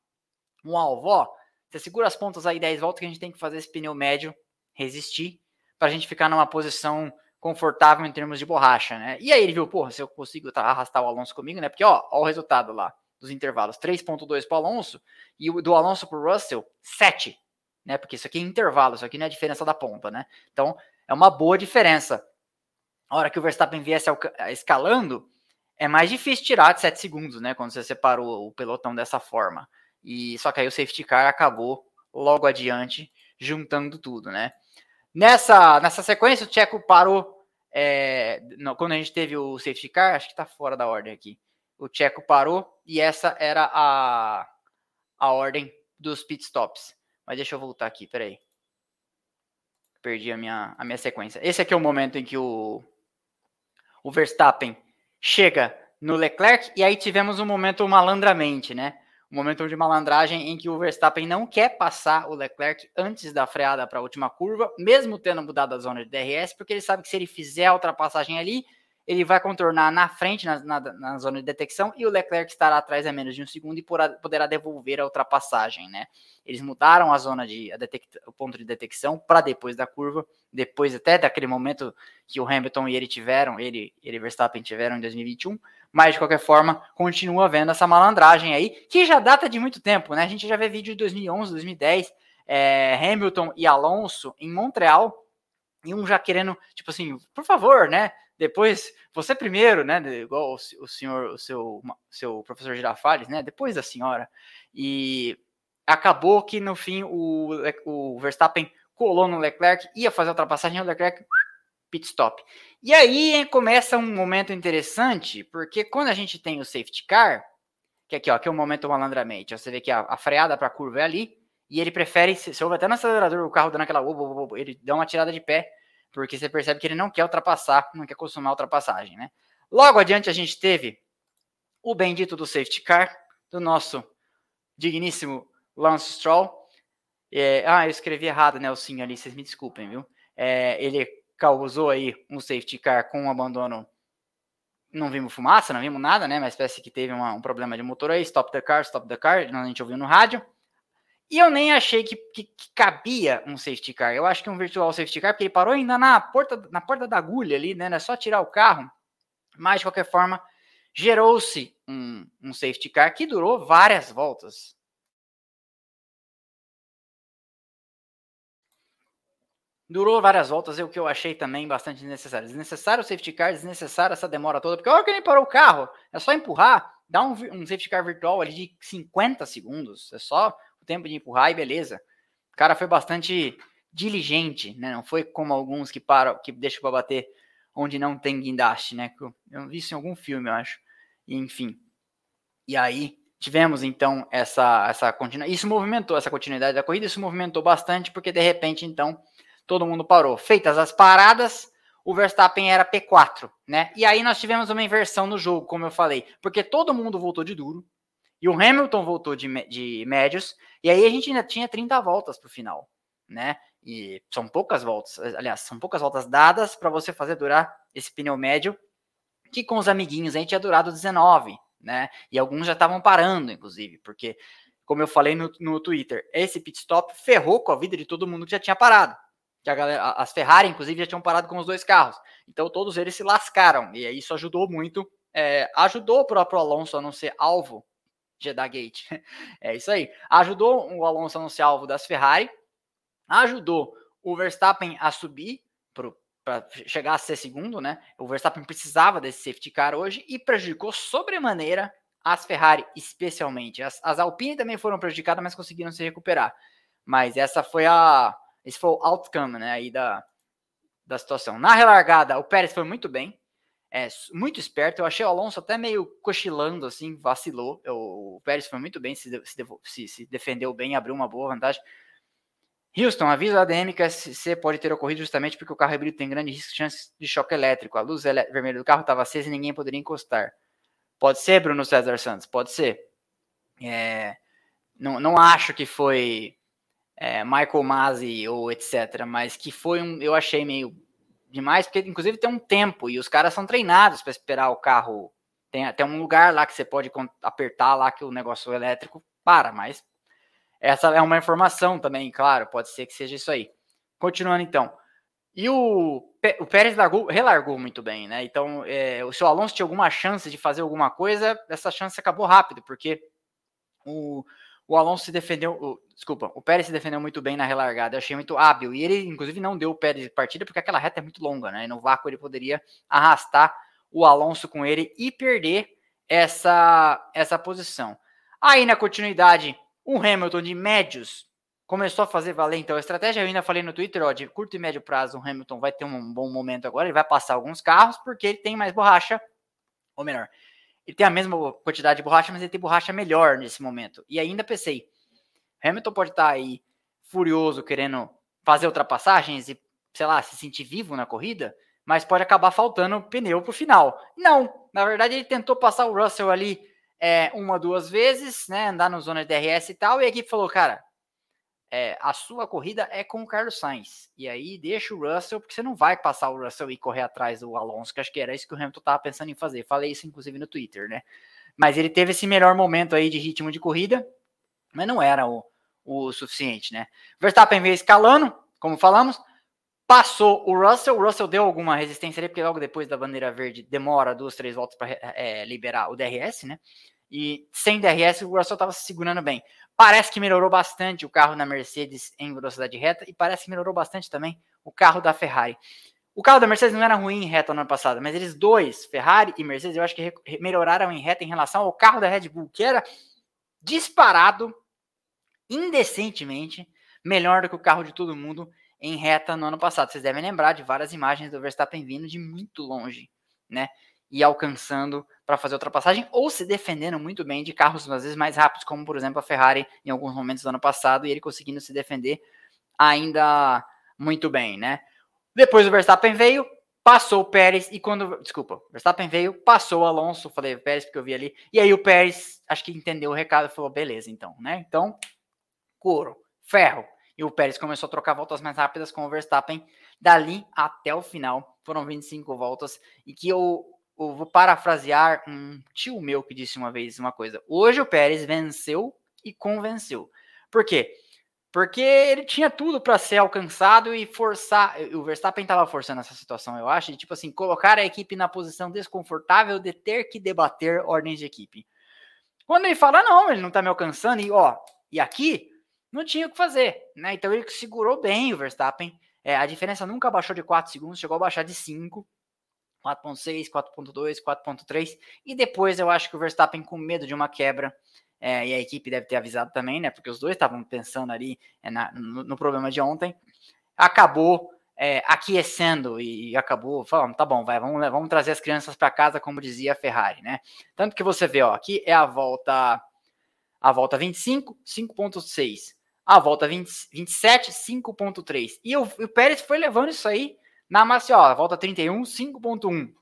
um alvo, ó, você segura as pontas aí 10 voltas que a gente tem que fazer esse pneu médio resistir para a gente ficar numa posição confortável em termos de borracha, né? E aí ele viu, porra, se eu consigo arrastar o Alonso comigo, né? Porque, ó, ó o resultado lá dos intervalos: 3,2 para Alonso e do Alonso para Russell, 7, né? Porque isso aqui é intervalo, isso aqui não é a diferença da ponta, né? Então, é uma boa diferença. A hora que o Verstappen viesse escalando, é mais difícil tirar de 7 segundos, né? Quando você separou o pelotão dessa forma. E só que aí o safety car acabou logo adiante, juntando tudo, né? Nessa, nessa sequência, o Tcheco parou. É, não, quando a gente teve o safety car, acho que está fora da ordem aqui. O Tcheco parou e essa era a, a ordem dos pit stops. Mas deixa eu voltar aqui, peraí. Perdi a minha, a minha sequência. Esse aqui é o momento em que o, o Verstappen chega no Leclerc e aí tivemos um momento malandramente, né? Um momento de malandragem em que o Verstappen não quer passar o Leclerc antes da freada para a última curva, mesmo tendo mudado a zona de DRS, porque ele sabe que se ele fizer a ultrapassagem ali, ele vai contornar na frente, na, na, na, zona de detecção, e o Leclerc estará atrás a menos de um segundo e porá, poderá devolver a ultrapassagem, né? Eles mudaram a zona de a detect, o ponto de detecção para depois da curva, depois até daquele momento que o Hamilton e ele tiveram, ele e Verstappen tiveram em 2021, mas de qualquer forma continua vendo essa malandragem aí, que já data de muito tempo, né? A gente já vê vídeo de 2011, 2010, é, Hamilton e Alonso em Montreal, e um já querendo, tipo assim, por favor, né? Depois você primeiro, né, igual o, senhor, o seu, seu professor Girafales, né, depois da senhora, e acabou que no fim o, o Verstappen colou no Leclerc, ia fazer a ultrapassagem, o Leclerc pit stop. E aí começa um momento interessante, porque quando a gente tem o safety car, que aqui, ó, que é o momento malandramente, você vê que a, a freada para a curva é ali, e ele prefere, se, houver até no acelerador, o carro dando aquela, ele dá uma tirada de pé, porque você percebe que ele não quer ultrapassar, não quer consumar a ultrapassagem, né? Logo adiante a gente teve o bendito do safety car, do nosso digníssimo Lance Stroll. É, ah, eu escrevi errado, né? O sim ali, vocês me desculpem, viu? É, ele causou aí um safety car com um abandono. Não vimos fumaça, não vimos nada, né? Mas parece que teve uma, um problema de motor aí. Stop the car, stop the car. A gente ouviu no rádio. E eu nem achei que, que, que, cabia um safety car. Eu acho que um virtual safety car, porque ele parou ainda na porta, na porta da agulha ali, né? É só tirar o carro. Mas, de qualquer forma, gerou-se um, um safety car que durou várias voltas. Durou várias voltas, é o que eu achei também bastante desnecessário. Desnecessário o safety car, desnecessário essa demora toda, porque a hora que ele parou o carro, é só empurrar, dá um, um safety car virtual ali de 50 segundos, é só o tempo de empurrar e beleza. O cara foi bastante diligente, né? Não foi como alguns que param, que deixam para bater onde não tem guindaste, né? Eu vi isso em algum filme, eu acho. E, enfim. E aí tivemos então essa essa continuidade. Isso movimentou essa continuidade da corrida, isso movimentou bastante porque de repente então todo mundo parou. Feitas as paradas, o Verstappen era P4, né? E aí nós tivemos uma inversão no jogo, como eu falei, porque todo mundo voltou de duro e o Hamilton voltou de, de médios, e aí a gente ainda tinha 30 voltas para o final, né? E são poucas voltas, aliás, são poucas voltas dadas para você fazer durar esse pneu médio, que com os amiguinhos a gente tinha durado 19, né? E alguns já estavam parando, inclusive, porque, como eu falei no, no Twitter, esse pit stop ferrou com a vida de todo mundo que já tinha parado que a galera, as Ferrari, inclusive, já tinham parado com os dois carros. Então todos eles se lascaram. E isso ajudou muito. É, ajudou o próprio Alonso a não ser alvo de da Gate. É isso aí. Ajudou o Alonso a não ser alvo das Ferrari. Ajudou o Verstappen a subir para chegar a ser segundo, né? O Verstappen precisava desse safety car hoje e prejudicou sobremaneira as Ferrari, especialmente. As, as Alpine também foram prejudicadas, mas conseguiram se recuperar. Mas essa foi a, esse foi o outcome, né, aí da, da situação. Na relargada, o Pérez foi muito bem, é, muito esperto. Eu achei o Alonso até meio cochilando, assim, vacilou. Eu, o Pérez foi muito bem, se, se, se, defendeu bem, abriu uma boa vantagem. Houston, avisa a ADM que a SC pode ter ocorrido justamente porque o carro híbrido tem grande chance de choque elétrico. A luz vermelha do carro estava acesa e ninguém poderia encostar. Pode ser, Bruno César Santos? Pode ser. É, não, não acho que foi é, Michael Masi ou etc. Mas que foi um, eu achei meio demais, porque inclusive tem um tempo e os caras são treinados para esperar o carro. Tem até um lugar lá que você pode apertar lá que o negócio elétrico para, mas essa é uma informação também, claro, pode ser que seja isso aí. Continuando então. E o, o Pérez largou, relargou muito bem, né? Então, é, o seu Alonso tinha alguma chance de fazer alguma coisa, essa chance acabou rápido, porque o, o Alonso se defendeu, o, desculpa, o Pérez se defendeu muito bem na relargada, eu achei muito hábil, e ele inclusive não deu o pé de partida porque aquela reta é muito longa, né, e no vácuo ele poderia arrastar o Alonso com ele e perder essa, essa posição. Aí na continuidade, o Hamilton de médios começou a fazer valer então a estratégia, eu ainda falei no Twitter, ó, de curto e médio prazo o Hamilton vai ter um bom momento agora, ele vai passar alguns carros porque ele tem mais borracha, ou melhor, ele tem a mesma quantidade de borracha, mas ele tem borracha melhor nesse momento. E ainda pensei, Hamilton pode estar tá aí furioso, querendo fazer ultrapassagens e, sei lá, se sentir vivo na corrida, mas pode acabar faltando pneu para o final. Não, na verdade ele tentou passar o Russell ali é, uma, duas vezes, né, andar no zona de DRS e tal, e a equipe falou, cara, é, a sua corrida é com o Carlos Sainz. E aí deixa o Russell, porque você não vai passar o Russell e correr atrás do Alonso, que acho que era isso que o Hamilton estava pensando em fazer. Falei isso, inclusive, no Twitter, né? Mas ele teve esse melhor momento aí de ritmo de corrida, mas não era o, o suficiente, né? Verstappen veio escalando, como falamos, passou o Russell, o Russell deu alguma resistência ali, porque logo depois da bandeira verde demora duas, três voltas para é, liberar o DRS, né? E sem DRS o Russell estava se segurando bem. Parece que melhorou bastante o carro na Mercedes em velocidade reta e parece que melhorou bastante também o carro da Ferrari. O carro da Mercedes não era ruim em reta no ano passado, mas eles dois, Ferrari e Mercedes, eu acho que melhoraram em reta em relação ao carro da Red Bull, que era disparado, indecentemente, melhor do que o carro de todo mundo em reta no ano passado. Vocês devem lembrar de várias imagens do Verstappen vindo de muito longe, né? E alcançando para fazer ultrapassagem ou se defendendo muito bem de carros às vezes mais rápidos, como por exemplo a Ferrari em alguns momentos do ano passado, e ele conseguindo se defender ainda muito bem, né? Depois o Verstappen veio, passou o Pérez e quando, desculpa, o Verstappen veio, passou o Alonso, falei Pérez porque eu vi ali, e aí o Pérez acho que entendeu o recado e falou beleza, então, né? Então couro, ferro. E o Pérez começou a trocar voltas mais rápidas com o Verstappen dali até o final. Foram 25 voltas. E que eu, eu vou parafrasear um tio meu que disse uma vez uma coisa. Hoje o Pérez venceu e convenceu. Por quê? Porque ele tinha tudo para ser alcançado e forçar. O Verstappen estava forçando essa situação, eu acho, de tipo assim, colocar a equipe na posição desconfortável de ter que debater ordens de equipe. Quando ele fala, não, ele não está me alcançando, e ó, e aqui não tinha o que fazer, né? Então ele segurou bem o Verstappen. É, a diferença nunca baixou de 4 segundos, chegou a baixar de 5. 4.6, 4.2, 4.3. E depois eu acho que o Verstappen, com medo de uma quebra, é, e a equipe deve ter avisado também, né? Porque os dois estavam pensando ali é, na, no, no, problema de ontem, acabou é, aquecendo e, acabou falando, tá bom, vai, vamos, vamos trazer as crianças para casa, como dizia a Ferrari, né? Tanto que você vê, ó, aqui é a volta a volta 25, 5.6 a volta 20, 27, 5.3. E o, o, Pérez foi levando isso aí na massa, ó, volta 31, 5.1.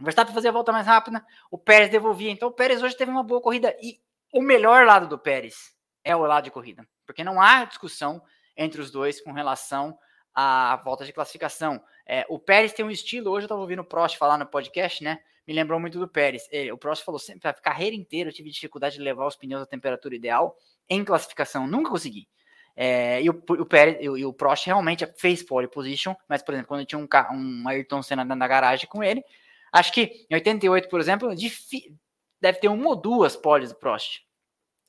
O Verstappen fazia a volta mais rápida, o Pérez devolvia. Então o Pérez hoje teve uma boa corrida e o melhor lado do Pérez é o lado de corrida, porque não há discussão entre os dois com relação à volta de classificação. É, o Pérez tem um estilo, hoje eu estava ouvindo o Prost falar no podcast, né? Me lembrou muito do Pérez. Ele, o Prost falou sempre, a carreira inteira eu tive dificuldade de levar os pneus à temperatura ideal em classificação, nunca consegui. É, e o, o Pérez e o, o Prost realmente fez pole position, mas, por exemplo, quando tinha um, um Ayrton Senna na garagem com ele, acho que em 88, por exemplo, deve ter uma ou duas poles do Prost.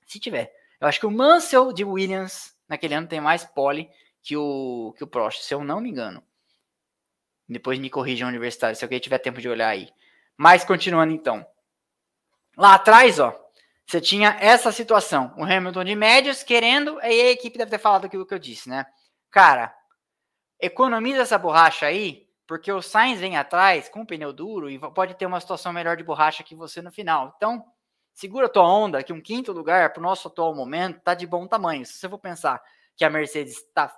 Se tiver. Eu acho que o Mansell de Williams naquele ano tem mais pole que o, que o Prost, se eu não me engano. Depois me corrijam universitário, se alguém tiver tempo de olhar aí. Mas continuando então. Lá atrás, ó, você tinha essa situação. O Hamilton de médios querendo, aí a equipe deve ter falado aquilo que eu disse, né? Cara, economiza essa borracha aí, porque o Sainz vem atrás com o pneu duro e pode ter uma situação melhor de borracha que você no final. Então, segura tua onda, que um quinto lugar para o nosso atual momento tá de bom tamanho. Se você for pensar que a Mercedes está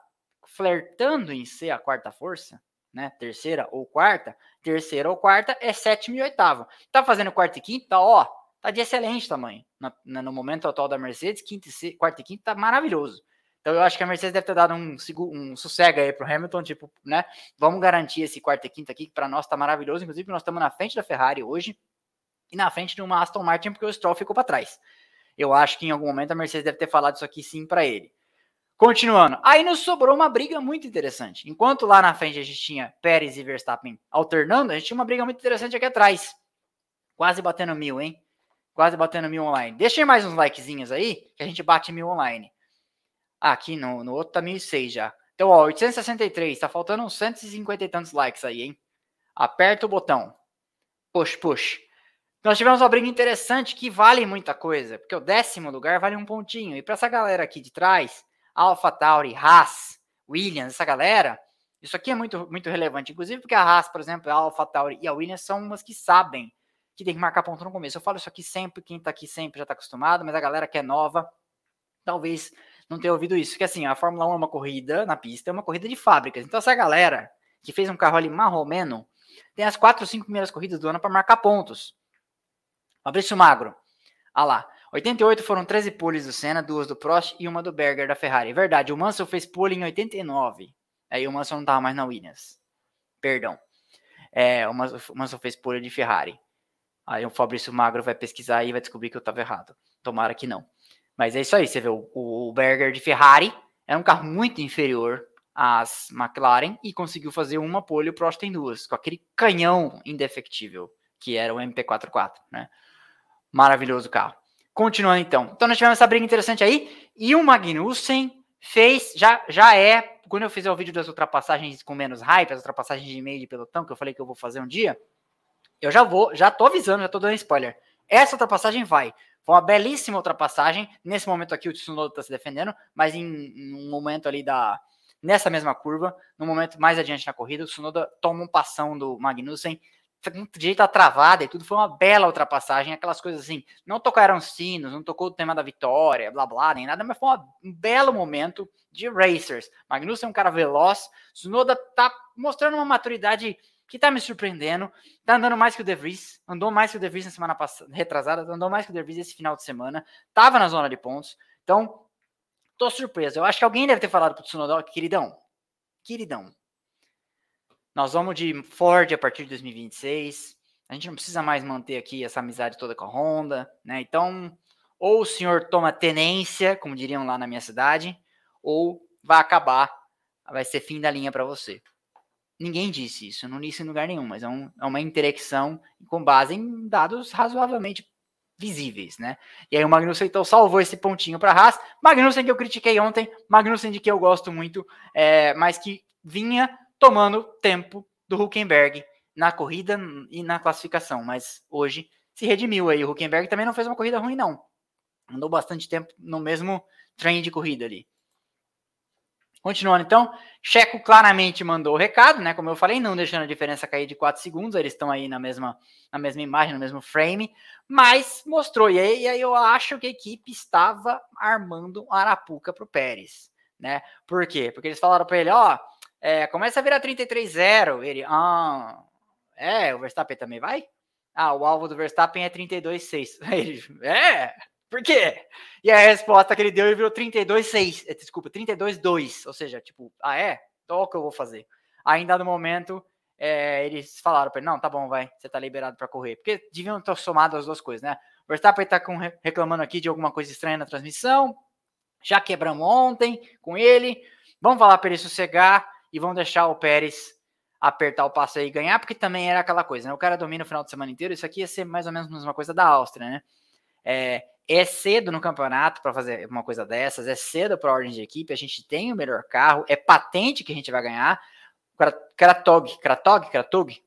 flertando em ser a quarta força, né? Terceira ou quarta, terceira ou quarta é sétima e oitava. Tá fazendo quarta e quinta, tá, ó, tá de excelente tamanho. Na, no momento atual da Mercedes, quinta e e quinta tá maravilhoso. Então eu acho que a Mercedes deve ter dado um, um sossego aí pro Hamilton, tipo, né? Vamos garantir esse quarto e quinta aqui, que para nós tá maravilhoso. Inclusive, nós estamos na frente da Ferrari hoje e na frente de uma Aston Martin, porque o Stroll ficou para trás. Eu acho que em algum momento a Mercedes deve ter falado isso aqui sim para ele. Continuando, aí nos sobrou uma briga muito interessante. Enquanto lá na frente a gente tinha Pérez e Verstappen alternando, a gente tinha uma briga muito interessante aqui atrás. Quase batendo mil, hein? Quase batendo mil online. Deixem mais uns likezinhos aí, que a gente bate mil online. Ah, aqui no, no outro tá 1006 já. Então, ó, 863, tá faltando uns 150 e tantos likes aí, hein? Aperta o botão. Push, push. Nós tivemos uma briga interessante que vale muita coisa, porque o décimo lugar vale um pontinho. E para essa galera aqui de trás, Alpha Tauri, Haas, Williams, essa galera, isso aqui é muito, muito relevante. Inclusive porque a Haas, por exemplo, a Alpha Tauri e a Williams são umas que sabem que tem que marcar ponto no começo. Eu falo isso aqui sempre, quem tá aqui sempre já tá acostumado, mas a galera que é nova, talvez não tenha ouvido isso. Porque assim, a Fórmula 1 é uma corrida na pista, é uma corrida de fábricas. Então essa galera que fez um carro ali marromeno, tem as quatro ou cinco primeiras corridas do ano para marcar pontos. Fabrício Magro, ah lá, 88 foram 13 poles do Senna, duas do Prost e uma do Berger da Ferrari. É verdade, o Mansell fez pole em 89. Aí o Mansell não tava mais na Williams. Perdão. É, o Mansell fez pole de Ferrari. Aí o Fabrício Magro vai pesquisar e vai descobrir que eu tava errado. Tomara que não. Mas é isso aí, você vê, o, o Berger de Ferrari era um carro muito inferior às McLaren e conseguiu fazer uma pole e o Prost tem duas, com aquele canhão indefectível que era o MP44, né? Maravilhoso carro. Continuando então. Então nós tivemos essa briga interessante aí. E o Magnussen fez, já, já é, quando eu fizer o vídeo das ultrapassagens com menos hype, as ultrapassagens de meio de pelotão, que eu falei que eu vou fazer um dia, eu já vou, já tô avisando, já tô dando spoiler. Essa ultrapassagem vai. Foi uma belíssima ultrapassagem. Nesse momento aqui o Tsunoda tá se defendendo, mas em, em um momento ali da, nessa mesma curva, no momento mais adiante na corrida, o Tsunoda toma um passão do Magnussen de jeito a travada e tudo, foi uma bela ultrapassagem, aquelas coisas assim, não tocaram sinos, não tocou o tema da vitória, blá blá, nem nada, mas foi um belo momento de racers. Magnussen é um cara veloz, Sunoda tá mostrando uma maturidade que tá me surpreendendo, tá andando mais que o De Vries, andou mais que o De Vries na semana passada, retrasada, andou mais que o De Vries esse final de semana, tava na zona de pontos, então tô surpreso. Eu acho que alguém deve ter falado pro Tsunoda, queridão, queridão, nós vamos de Ford a partir de 2026. A gente não precisa mais manter aqui essa amizade toda com a Honda, né? Então, ou o senhor toma tenência, como diriam lá na minha cidade, ou vai acabar, vai ser fim da linha para você. Ninguém disse isso, não disse em lugar nenhum, mas é, um, é uma intelecção com base em dados razoavelmente visíveis, né? E aí o Magnussen então salvou esse pontinho para a Haas. Magnussen que eu critiquei ontem, Magnussen de que eu gosto muito, é, mas que vinha tomando tempo do Huckenberg na corrida e na classificação, mas hoje se redimiu aí. O Huckenberg também não fez uma corrida ruim, não. Andou bastante tempo no mesmo trem de corrida ali. Continuando então, Checo claramente mandou o recado, né? Como eu falei, não deixando a diferença cair de 4 segundos, eles estão aí na mesma, na mesma imagem, no mesmo frame, mas mostrou. E aí, e aí eu acho que a equipe estava armando um arapuca para o Pérez, né? Por quê? Porque eles falaram para ele: ó, é, começa a virar 33-0. Ele, ah, é, o Verstappen também vai? Ah, o alvo do Verstappen é 32,6. Ele, é, por quê? E a resposta que ele deu, ele virou 32,6. É, desculpa, 32,2. Ou seja, tipo, ah, é? Então o que eu vou fazer? Aí, em dado momento, é, eles falaram para ele, não, tá bom, vai, você tá liberado para correr. Porque deviam ter somado as duas coisas, né? O Verstappen tá com, reclamando aqui de alguma coisa estranha na transmissão. Já quebramos ontem com ele. Vamos falar para ele sossegar e vão deixar o Pérez apertar o passo aí e ganhar, porque também era aquela coisa, né? O cara domina o final de semana inteiro, isso aqui ia ser mais ou menos uma coisa da Áustria, né? É, é cedo no campeonato para fazer uma coisa dessas, é cedo para ordem de equipe, a gente tem o melhor carro, é patente que a gente vai ganhar. Kratog, Kratog, Kratog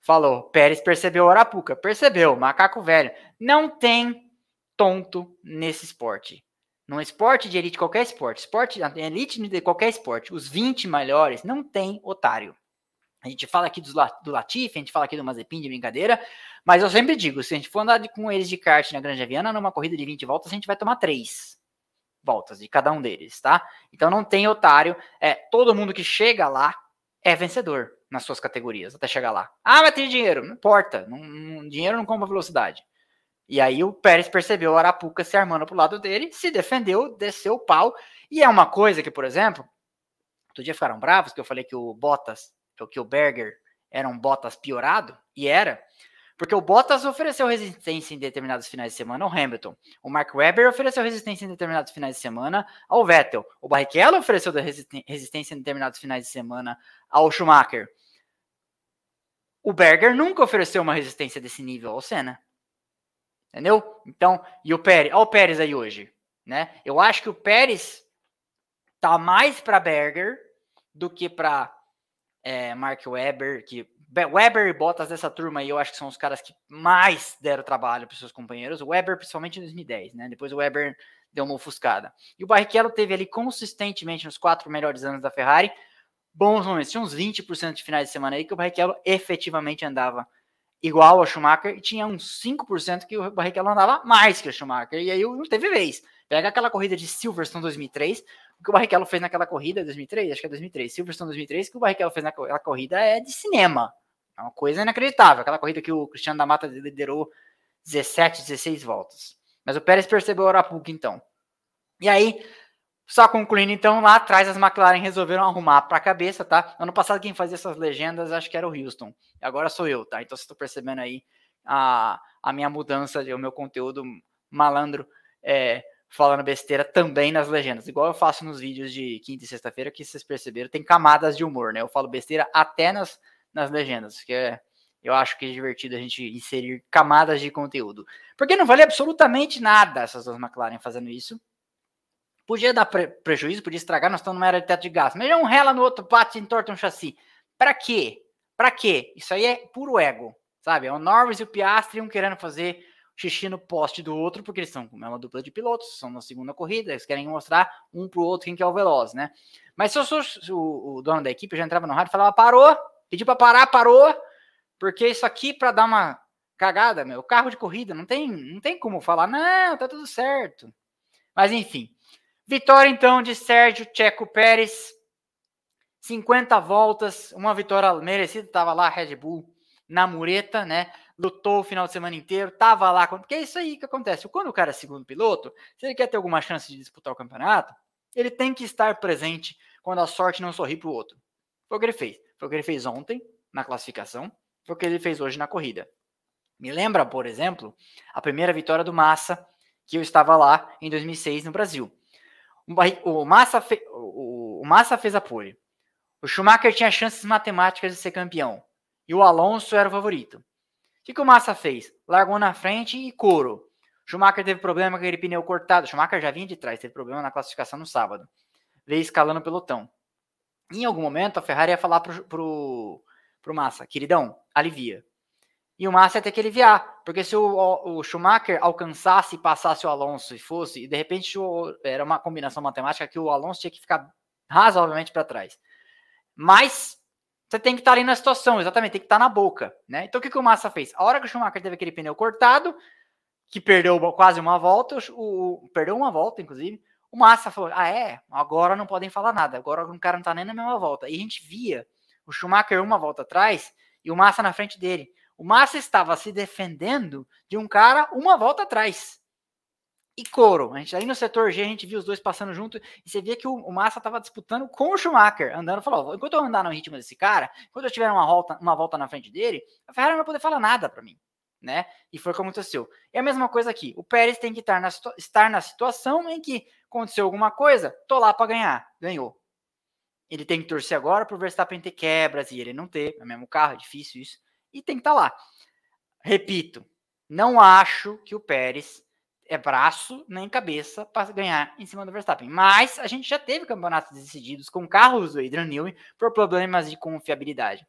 falou, Pérez percebeu o Arapuca, percebeu, macaco velho. Não tem tonto nesse esporte. No esporte de elite, qualquer esporte, esporte elite de qualquer esporte, os 20 melhores não tem otário. A gente fala aqui do, Latifi, a gente fala aqui do Mazepin de brincadeira, mas eu sempre digo, se a gente for andar com eles de kart na Granja Viana, numa corrida de 20 voltas, a gente vai tomar três voltas de cada um deles, tá? Então não tem otário, é todo mundo que chega lá é vencedor nas suas categorias até chegar lá. Ah, mas tem dinheiro, não importa, não, não, dinheiro não compra velocidade. E aí o Pérez percebeu o Arapuca se armando pro lado dele, se defendeu, desceu o pau. E é uma coisa que, por exemplo, outro dia ficaram bravos que eu falei que o Bottas, que o Berger era um Bottas piorado, e era, porque o Bottas ofereceu resistência em determinados finais de semana ao Hamilton. O Mark Webber ofereceu resistência em determinados finais de semana ao Vettel. O Barrichello ofereceu resistência em determinados finais de semana ao Schumacher. O Berger nunca ofereceu uma resistência desse nível ao Senna. Entendeu? Então, e o Pérez, olha o Pérez aí hoje, né? Eu acho que o Pérez tá mais para Berger do que para é, Mark Webber, que Weber e Bottas dessa turma aí, eu acho que são os caras que mais deram trabalho para seus companheiros. O Weber, principalmente em 2010, né? Depois o Weber deu uma ofuscada. E o Barrichello teve ali consistentemente nos quatro melhores anos da Ferrari bons momentos. Tinha uns 20% de finais de semana aí que o Barrichello efetivamente andava igual ao Schumacher e tinha uns 5% que o Barrichello andava mais que o Schumacher. E aí não teve vez. Pega aquela corrida de Silverstone 2003, o que o Barrichello fez naquela corrida, 2003, acho que é 2003, Silverstone 2003, o que o Barrichello fez naquela corrida é de cinema. É uma coisa inacreditável. Aquela corrida que o Cristiano da Mata liderou 17, 16 voltas. Mas o Pérez percebeu o Arapuca, então. E aí, só concluindo, então, lá atrás as McLaren resolveram arrumar para a cabeça, tá? Ano passado quem fazia essas legendas acho que era o Houston. Agora sou eu, tá? Então vocês estão percebendo aí a, a minha mudança, o meu conteúdo malandro é, falando besteira também nas legendas. Igual eu faço nos vídeos de quinta e sexta-feira, que vocês perceberam, tem camadas de humor, né? Eu falo besteira até nas, nas legendas, que é, eu acho que é divertido a gente inserir camadas de conteúdo. Porque não vale absolutamente nada essas duas McLaren fazendo isso. Podia dar pre prejuízo, podia estragar, nós estamos numa era de teto de gás. Mas um rela no outro, bate, entorta um chassi. Para quê? Para quê? Isso aí é puro ego, sabe? É o Norris e o Piastri um querendo fazer xixi no poste do outro, porque eles são uma dupla de pilotos, são na segunda corrida, eles querem mostrar um pro outro quem que é o veloz, né? Mas se eu sou o, o dono da equipe, eu já entrava no rádio e falava, parou, pediu para parar, parou, porque isso aqui para dar uma cagada, meu, carro de corrida, não tem, não tem como falar, não, tá tudo certo. Mas enfim, Vitória, então, de Sérgio Checo Pérez. 50 voltas, uma vitória merecida. Tava lá Red Bull na mureta, né? Lutou o final de semana inteiro, tava lá. Porque é isso aí que acontece. Quando o cara é segundo piloto, se ele quer ter alguma chance de disputar o campeonato, ele tem que estar presente quando a sorte não sorri para o outro. Foi o que ele fez. Foi o que ele fez ontem na classificação, foi o que ele fez hoje na corrida. Me lembra, por exemplo, a primeira vitória do Massa, que eu estava lá em 2006 no Brasil. O Massa, fe... o Massa fez a pole. O Schumacher tinha chances matemáticas de ser campeão. E o Alonso era o favorito. Que, que o Massa fez? Largou na frente e couro. Schumacher teve problema com aquele pneu cortado. Schumacher já vinha de trás, teve problema na classificação no sábado. Veio escalando o pelotão. Em algum momento, a Ferrari ia falar pro, pro, pro Massa, queridão, alivia. E o Massa ia ter que aliviar, porque se o, o Schumacher alcançasse e passasse o Alonso e fosse, e de repente era uma combinação matemática que o Alonso tinha que ficar razoavelmente para trás. Mas você tem que estar tá ali na situação, exatamente, tem que estar tá na boca, né? Então o que, que o Massa fez? A hora que o Schumacher teve aquele pneu cortado, que perdeu quase uma volta, o, o perdeu uma volta, inclusive, o Massa falou: Ah, é? Agora não podem falar nada, agora o cara não tá nem na mesma volta. E a gente via o Schumacher uma volta atrás e o Massa na frente dele. O Massa estava se defendendo de um cara uma volta atrás. E couro. A gente, aí no setor G a gente viu os dois passando junto e você via que o, o Massa estava disputando com o Schumacher, andando. Falou: enquanto eu andar no ritmo desse cara, enquanto eu tiver uma volta, uma volta na frente dele, a Ferrari não vai poder falar nada para mim. Né? E foi o que aconteceu. E a mesma coisa aqui. O Pérez tem que estar na, estar na situação em que aconteceu alguma coisa, tô lá para ganhar. Ganhou. Ele tem que torcer agora para o Verstappen ter quebras e ele não ter. É o mesmo carro, é difícil isso e tem que estar tá lá. Repito, não acho que o Pérez é braço nem cabeça para ganhar em cima do Verstappen. Mas a gente já teve campeonatos decididos com carros do Adrian Newey por problemas de confiabilidade.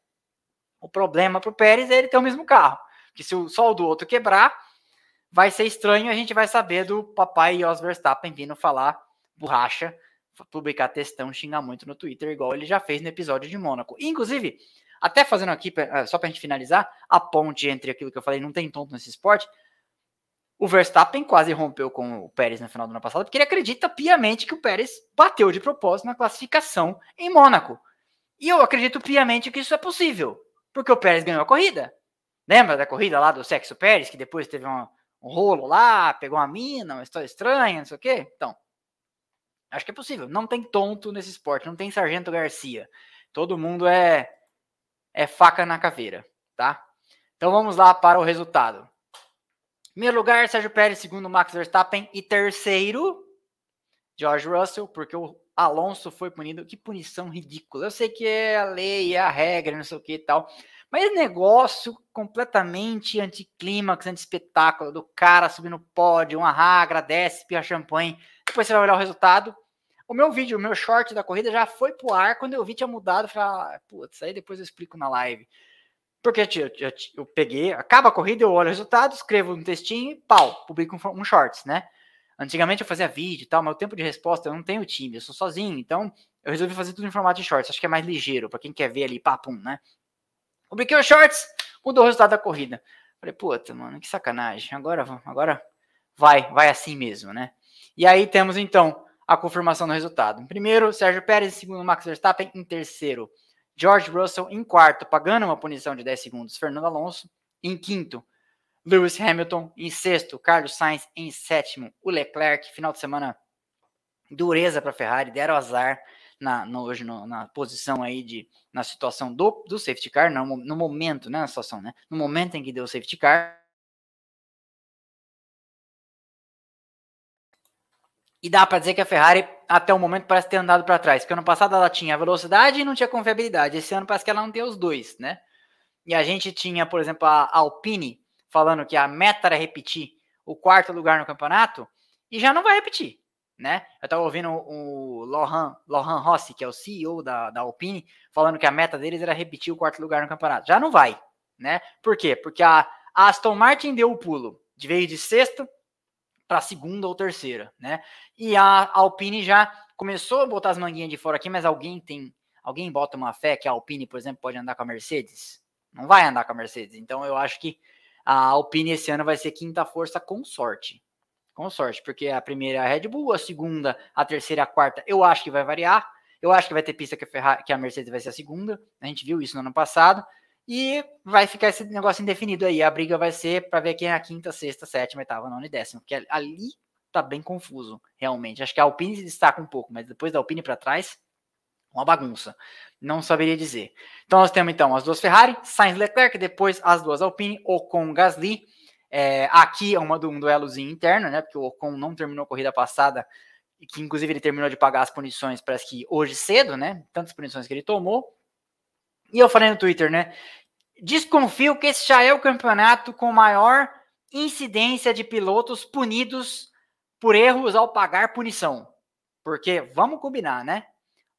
O problema para o Pérez é ele ter o mesmo carro. Que se o, o do outro quebrar, vai ser estranho. A gente vai saber do papai Jos Verstappen vindo falar borracha, publicar textão, xingar muito no Twitter, igual ele já fez no episódio de Mônaco. Inclusive, até fazendo aqui, eh, só para a gente finalizar, a ponte entre aquilo que eu falei, não tem tonto nesse esporte. O Verstappen quase rompeu com o Pérez no final do ano passado, porque ele acredita piamente que o Pérez bateu de propósito na classificação em Mônaco. E eu acredito piamente que isso é possível, porque o Pérez ganhou a corrida. Lembra da corrida lá do Sexo Pérez, que depois teve um, um rolo lá, pegou uma mina, uma história estranha, não sei o quê? Então, acho que é possível. Não tem tonto nesse esporte, não tem Sargento Garcia. Todo mundo é é faca na caveira, tá? Então vamos lá para o resultado. Primeiro lugar, Sérgio Pérez, segundo, Max Verstappen e terceiro, George Russell, porque o Alonso foi punido. Que punição ridícula. Eu sei que é a lei, é a regra, não sei o que e tal. Mas negócio completamente anticlímax, anti-espetáculo, do cara subindo no pódio, uma rá, agradece, pia champanhe. Depois você vai olhar o resultado. O meu vídeo, o meu short da corrida já foi pro ar quando eu vi tinha mudado. Falei, ah, putz, aí depois eu explico na live. Porque eu, eu, eu, peguei, acaba a corrida, eu olho o resultado, escrevo um textinho e pau, publico um, um shorts, né? Antigamente eu fazia vídeo e tal, mas o tempo de resposta eu não tenho time, eu sou sozinho, então eu resolvi fazer tudo em formato de shorts, acho que é mais ligeiro, para quem quer ver ali, papum, né? Publiquei os shorts, mudou o resultado da corrida. Falei, puta, mano, que sacanagem, agora, agora vai, vai assim mesmo, né? E aí temos então a confirmação do resultado. Em primeiro, Sérgio Pérez. Em segundo, Max Verstappen. Em terceiro, George Russell. Em quarto, pagando uma punição de 10 segundos, Fernando Alonso. Em quinto, Lewis Hamilton. Em sexto, Carlos Sainz. Em sétimo, o Leclerc. Final de semana, dureza para a Ferrari. Deram azar na, no, hoje no, na posição aí de na situação do, do safety car, no, no momento, né, na situação, né? No momento em que deu o safety car, E dá para dizer que a Ferrari, até o momento, parece ter andado para trás. Porque ano passado ela tinha velocidade e não tinha confiabilidade. Esse ano parece que ela não tem os dois, né? E a gente tinha, por exemplo, a Alpine falando que a meta era repetir o quarto lugar no campeonato e já não vai repetir, né? Eu estava ouvindo o Lohan, Lohan Rossi, que é o CEO da, da Alpine, falando que a meta deles era repetir o quarto lugar no campeonato. Já não vai, né? Por quê? Porque a Aston Martin deu o pulo, de veio de sexto para segunda ou terceira, né? E a Alpine já começou a botar as manguinhas de fora aqui, mas alguém tem, alguém bota uma fé que a Alpine, por exemplo, pode andar com a Mercedes? Não vai andar com a Mercedes. Então eu acho que a Alpine esse ano vai ser quinta força com sorte. Com sorte, porque a primeira é a Red Bull, a segunda, a terceira, a quarta, eu acho que vai variar. Eu acho que vai ter pista que a, Ferrari, que a Mercedes vai ser a segunda. A gente viu isso no ano passado. E vai ficar esse negócio indefinido aí. A briga vai ser para ver quem é a quinta, sexta, sétima, oitava, nona e décima. Porque ali tá bem confuso, realmente. Acho que a Alpine se destaca um pouco, mas depois da Alpine para trás, uma bagunça. Não saberia dizer. Então nós temos então as duas Ferrari, Sainz Leclerc, depois as duas Alpine, Ocon Gasly. É, aqui é uma, um duelozinho interno, né? Porque o Ocon não terminou a corrida passada, que inclusive ele terminou de pagar as punições, parece que hoje cedo, né? Tantas punições que ele tomou. E eu falei no Twitter, né? Desconfio que esse já é o campeonato com maior incidência de pilotos punidos por erros ao pagar punição. Porque, vamos combinar, né?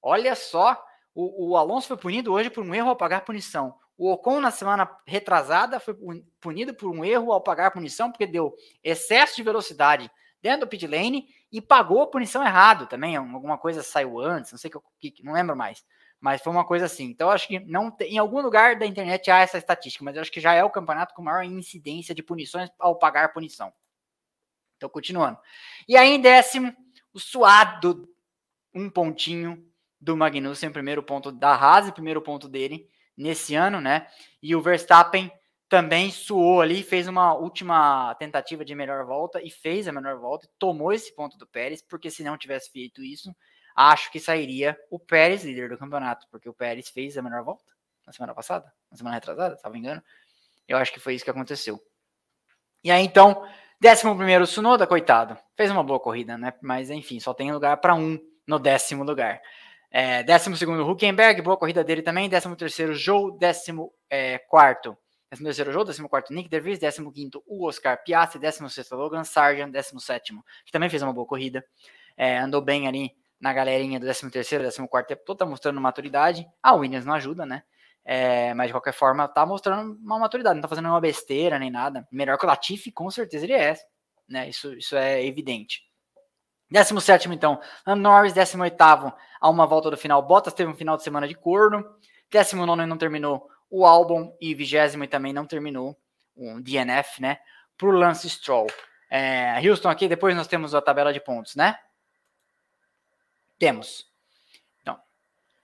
Olha só, o, o, Alonso foi punido hoje por um erro ao pagar punição. O Ocon, na semana retrasada, foi punido por um erro ao pagar punição, porque deu excesso de velocidade dentro do pit lane e pagou a punição errado também. Alguma coisa saiu antes, não sei o que, não lembro mais. Mas foi uma coisa assim. Então, acho que não tem, em algum lugar da internet há essa estatística, mas acho que já é o campeonato com maior incidência de punições ao pagar punição. Então, continuando. E aí, em décimo, o suado, um pontinho do Magnussen, primeiro ponto da Haas, primeiro ponto dele nesse ano, né? E o Verstappen também suou ali, fez uma última tentativa de melhor volta e fez a melhor volta, tomou esse ponto do Pérez, porque se não tivesse feito isso, acho que sairia o Pérez líder do campeonato, porque o Pérez fez a melhor volta na semana passada, na semana retrasada, se não me engano. Eu acho que foi isso que aconteceu. E aí então, décimo primeiro Sunoda, coitado, fez uma boa corrida, né? Mas enfim, só tem lugar para um no décimo lugar. É, décimo segundo, Huckenberg, boa corrida dele também. Décimo terceiro, Joe. Décimo é, quarto, décimo terceiro, Joe. Décimo quarto, Nick DeVries. Décimo quinto, o Oscar Piastri. Décimo sexto, Logan Sargent. Décimo sétimo, que também fez uma boa corrida. É, andou bem ali na galerinha do décimo terceiro, décimo quarto tempo todo, tá mostrando maturidade. A Williams não ajuda, né? É, mas de qualquer forma, tá mostrando uma maturidade, não tá fazendo uma besteira nem nada. Melhor que o Latifi, com certeza ele é, né? Isso, isso é evidente. 17 então, Norris, 18 a uma volta do final. Bottas teve um final de semana de corno. 19 não terminou o álbum e 20 também não terminou o DNF, né? Para o Lance Stroll. É, Houston aqui, depois nós temos a tabela de pontos, né? Temos. Então,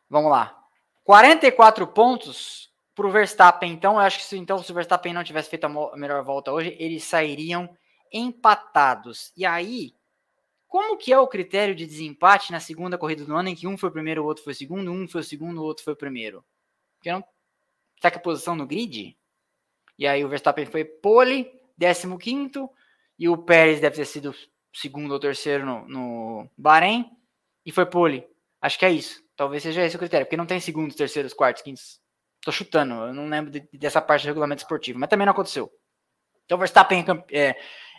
vamos lá. 44 pontos para o Verstappen. Então, eu acho que se, então, se o Verstappen não tivesse feito a melhor volta hoje, eles sairiam empatados. E aí, como que é o critério de desempate na segunda corrida do ano em que um foi o primeiro, o outro foi o segundo, um foi o segundo, o outro foi o primeiro? Porque não tá que a posição no grid? E aí o Verstappen foi pole, 15 e o Pérez deve ter sido segundo ou terceiro no, no Bahrein e foi pole. Acho que é isso. Talvez seja esse o critério, porque não tem segundos, terceiros, quartos, quintos. Tô chutando, eu não lembro de, dessa parte do regulamento esportivo, mas também não aconteceu. Então Verstappen é, é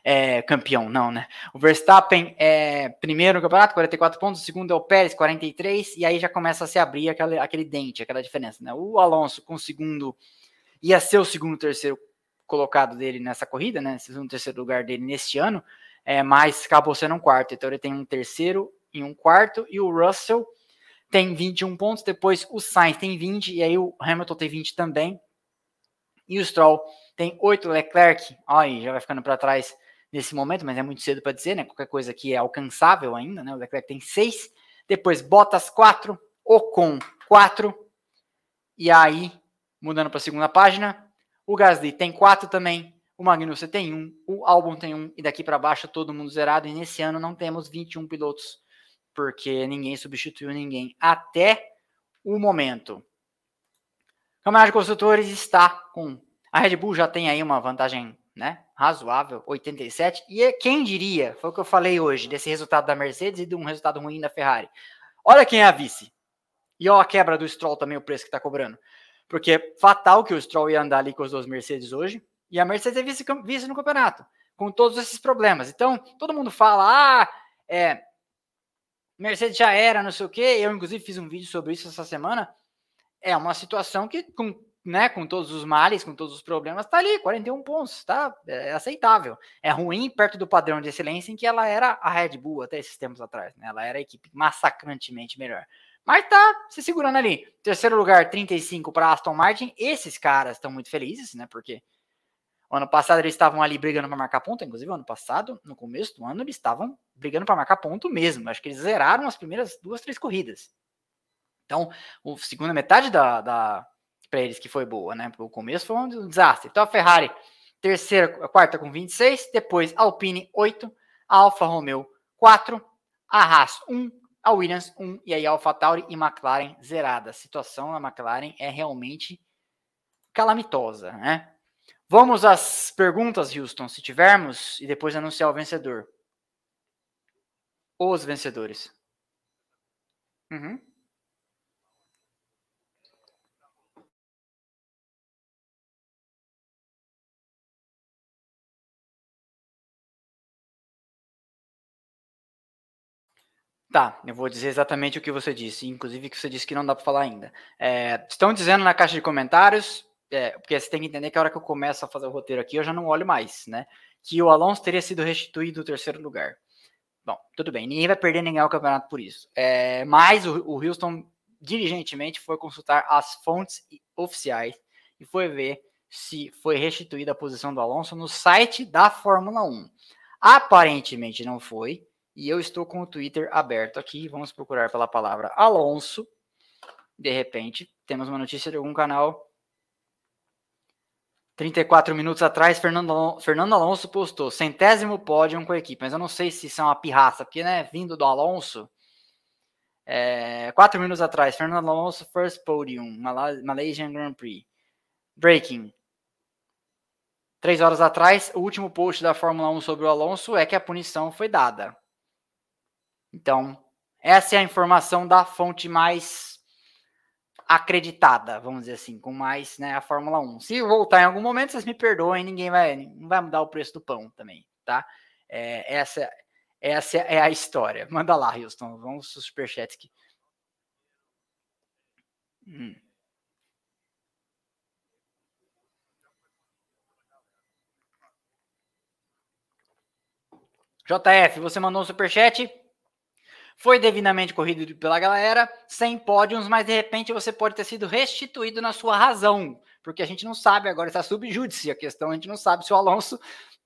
é campeão, não, né? O Verstappen é primeiro no campeonato, 44 pontos, o segundo é o Pérez, 43, e aí já começa a se abrir aquele, aquele dente, aquela diferença, né? O Alonso com o segundo, ia ser o segundo, terceiro colocado dele nessa corrida, né? Segundo, terceiro lugar dele neste ano, é, mas acabou sendo um quarto, então ele tem um terceiro e um quarto, e o Russell tem 21 pontos, depois o Sainz tem 20, e aí o Hamilton tem 20 também, e o Stroll tem 8, Leclerc, aí já vai ficando para trás nesse momento, mas é muito cedo para dizer, né? Qualquer coisa que é alcançável ainda, né? O Leclerc tem seis, depois Bottas quatro, Ocon quatro, e aí, mudando para a segunda página, o Gasly tem quatro também, o Magnussen tem um, o Albon tem um, e daqui para baixo todo mundo zerado, e nesse ano não temos 21 pilotos, porque ninguém substituiu ninguém até o momento. Campeonato de Construtores está com. A Red Bull já tem aí uma vantagem né? Razoável, 87. E é, quem diria, foi o que eu falei hoje, desse resultado da Mercedes e de um resultado ruim da Ferrari. Olha quem é a vice. E ó a quebra do Stroll também, o preço que tá cobrando. Porque é fatal que o Stroll ia andar ali com os dois Mercedes hoje. E a Mercedes é vice, vice no campeonato. Com todos esses problemas. Então, todo mundo fala, ah, é. Mercedes já era, não sei o quê. Eu, inclusive, fiz um vídeo sobre isso essa semana. É uma situação que, com né, com todos os males, com todos os problemas, tá ali, 41 pontos, tá? É aceitável. É ruim perto do padrão de excelência em que ela era a Red Bull até esses tempos atrás, né? Ela era a equipe massacrantemente melhor. Mas tá se segurando ali. Terceiro lugar, 35 para Aston Martin. Esses caras estão muito felizes, né? Porque ano passado eles estavam ali brigando para marcar ponto, inclusive ano passado, no começo do ano, eles estavam brigando para marcar ponto mesmo. Acho que eles zeraram as primeiras duas, três corridas. Então, a segunda metade da, da para eles que foi boa, né? O começo foi um desastre. Então a Ferrari, terceira, quarta com 26, depois Alpine 8, a Alfa Romeo 4, a Haas 1, a Williams 1 e aí a AlphaTauri e McLaren zerada. A situação na McLaren é realmente calamitosa, né? Vamos às perguntas, Houston, se tivermos, e depois anunciar o vencedor. Os vencedores. Uhum. Tá, eu vou dizer exatamente o que você disse, inclusive que você disse que não dá para falar ainda. É, estão dizendo na caixa de comentários, é, porque você tem que entender que a hora que eu começo a fazer o roteiro aqui, eu já não olho mais, né? Que o Alonso teria sido restituído do terceiro lugar. Bom, tudo bem, ninguém vai perder nem ganhar o campeonato por isso. É, mas o, o Houston diligentemente foi consultar as fontes oficiais e foi ver se foi restituída a posição do Alonso no site da Fórmula 1. Aparentemente não foi, e eu estou com o Twitter aberto aqui. Vamos procurar pela palavra Alonso. De repente, temos uma notícia de algum canal. 34 minutos atrás, Fernando, Fernando Alonso postou centésimo pódio com a equipe. Mas eu não sei se isso é uma pirraça, porque, né, vindo do Alonso. É, quatro minutos atrás, Fernando Alonso, first podium, Malaysian Grand Prix. Breaking. Três horas atrás, o último post da Fórmula 1 sobre o Alonso é que a punição foi dada. Então, essa é a informação da fonte mais acreditada, vamos dizer assim, com mais, né, a Fórmula 1. Se voltar em algum momento, vocês me perdoem, ninguém vai, não vai mudar o preço do pão também, tá? É, essa, essa é a história. Manda lá, Houston, vamos pro superchat aqui. Hum. JF, você mandou um superchat? Foi devidamente corrido pela galera, sem pódios, mas de repente você pode ter sido restituído na sua razão, porque a gente não sabe agora, está subjúdice a questão, a gente não sabe se o Alonso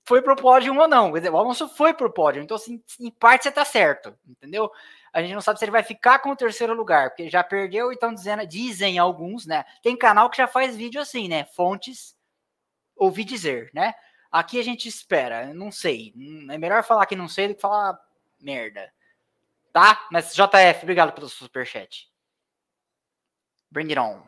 foi pro pódio ou não. Dizer, o Alonso foi pro pódio, então assim, em parte você tá certo, entendeu? A gente não sabe se ele vai ficar com o terceiro lugar, porque já perdeu e estão dizendo, dizem alguns, né? Tem canal que já faz vídeo assim, né? Fontes, ouvi dizer, né? Aqui a gente espera, não sei. É melhor falar que não sei do que falar merda. Tá? Mas JF, obrigado pelo superchat. Bring it on.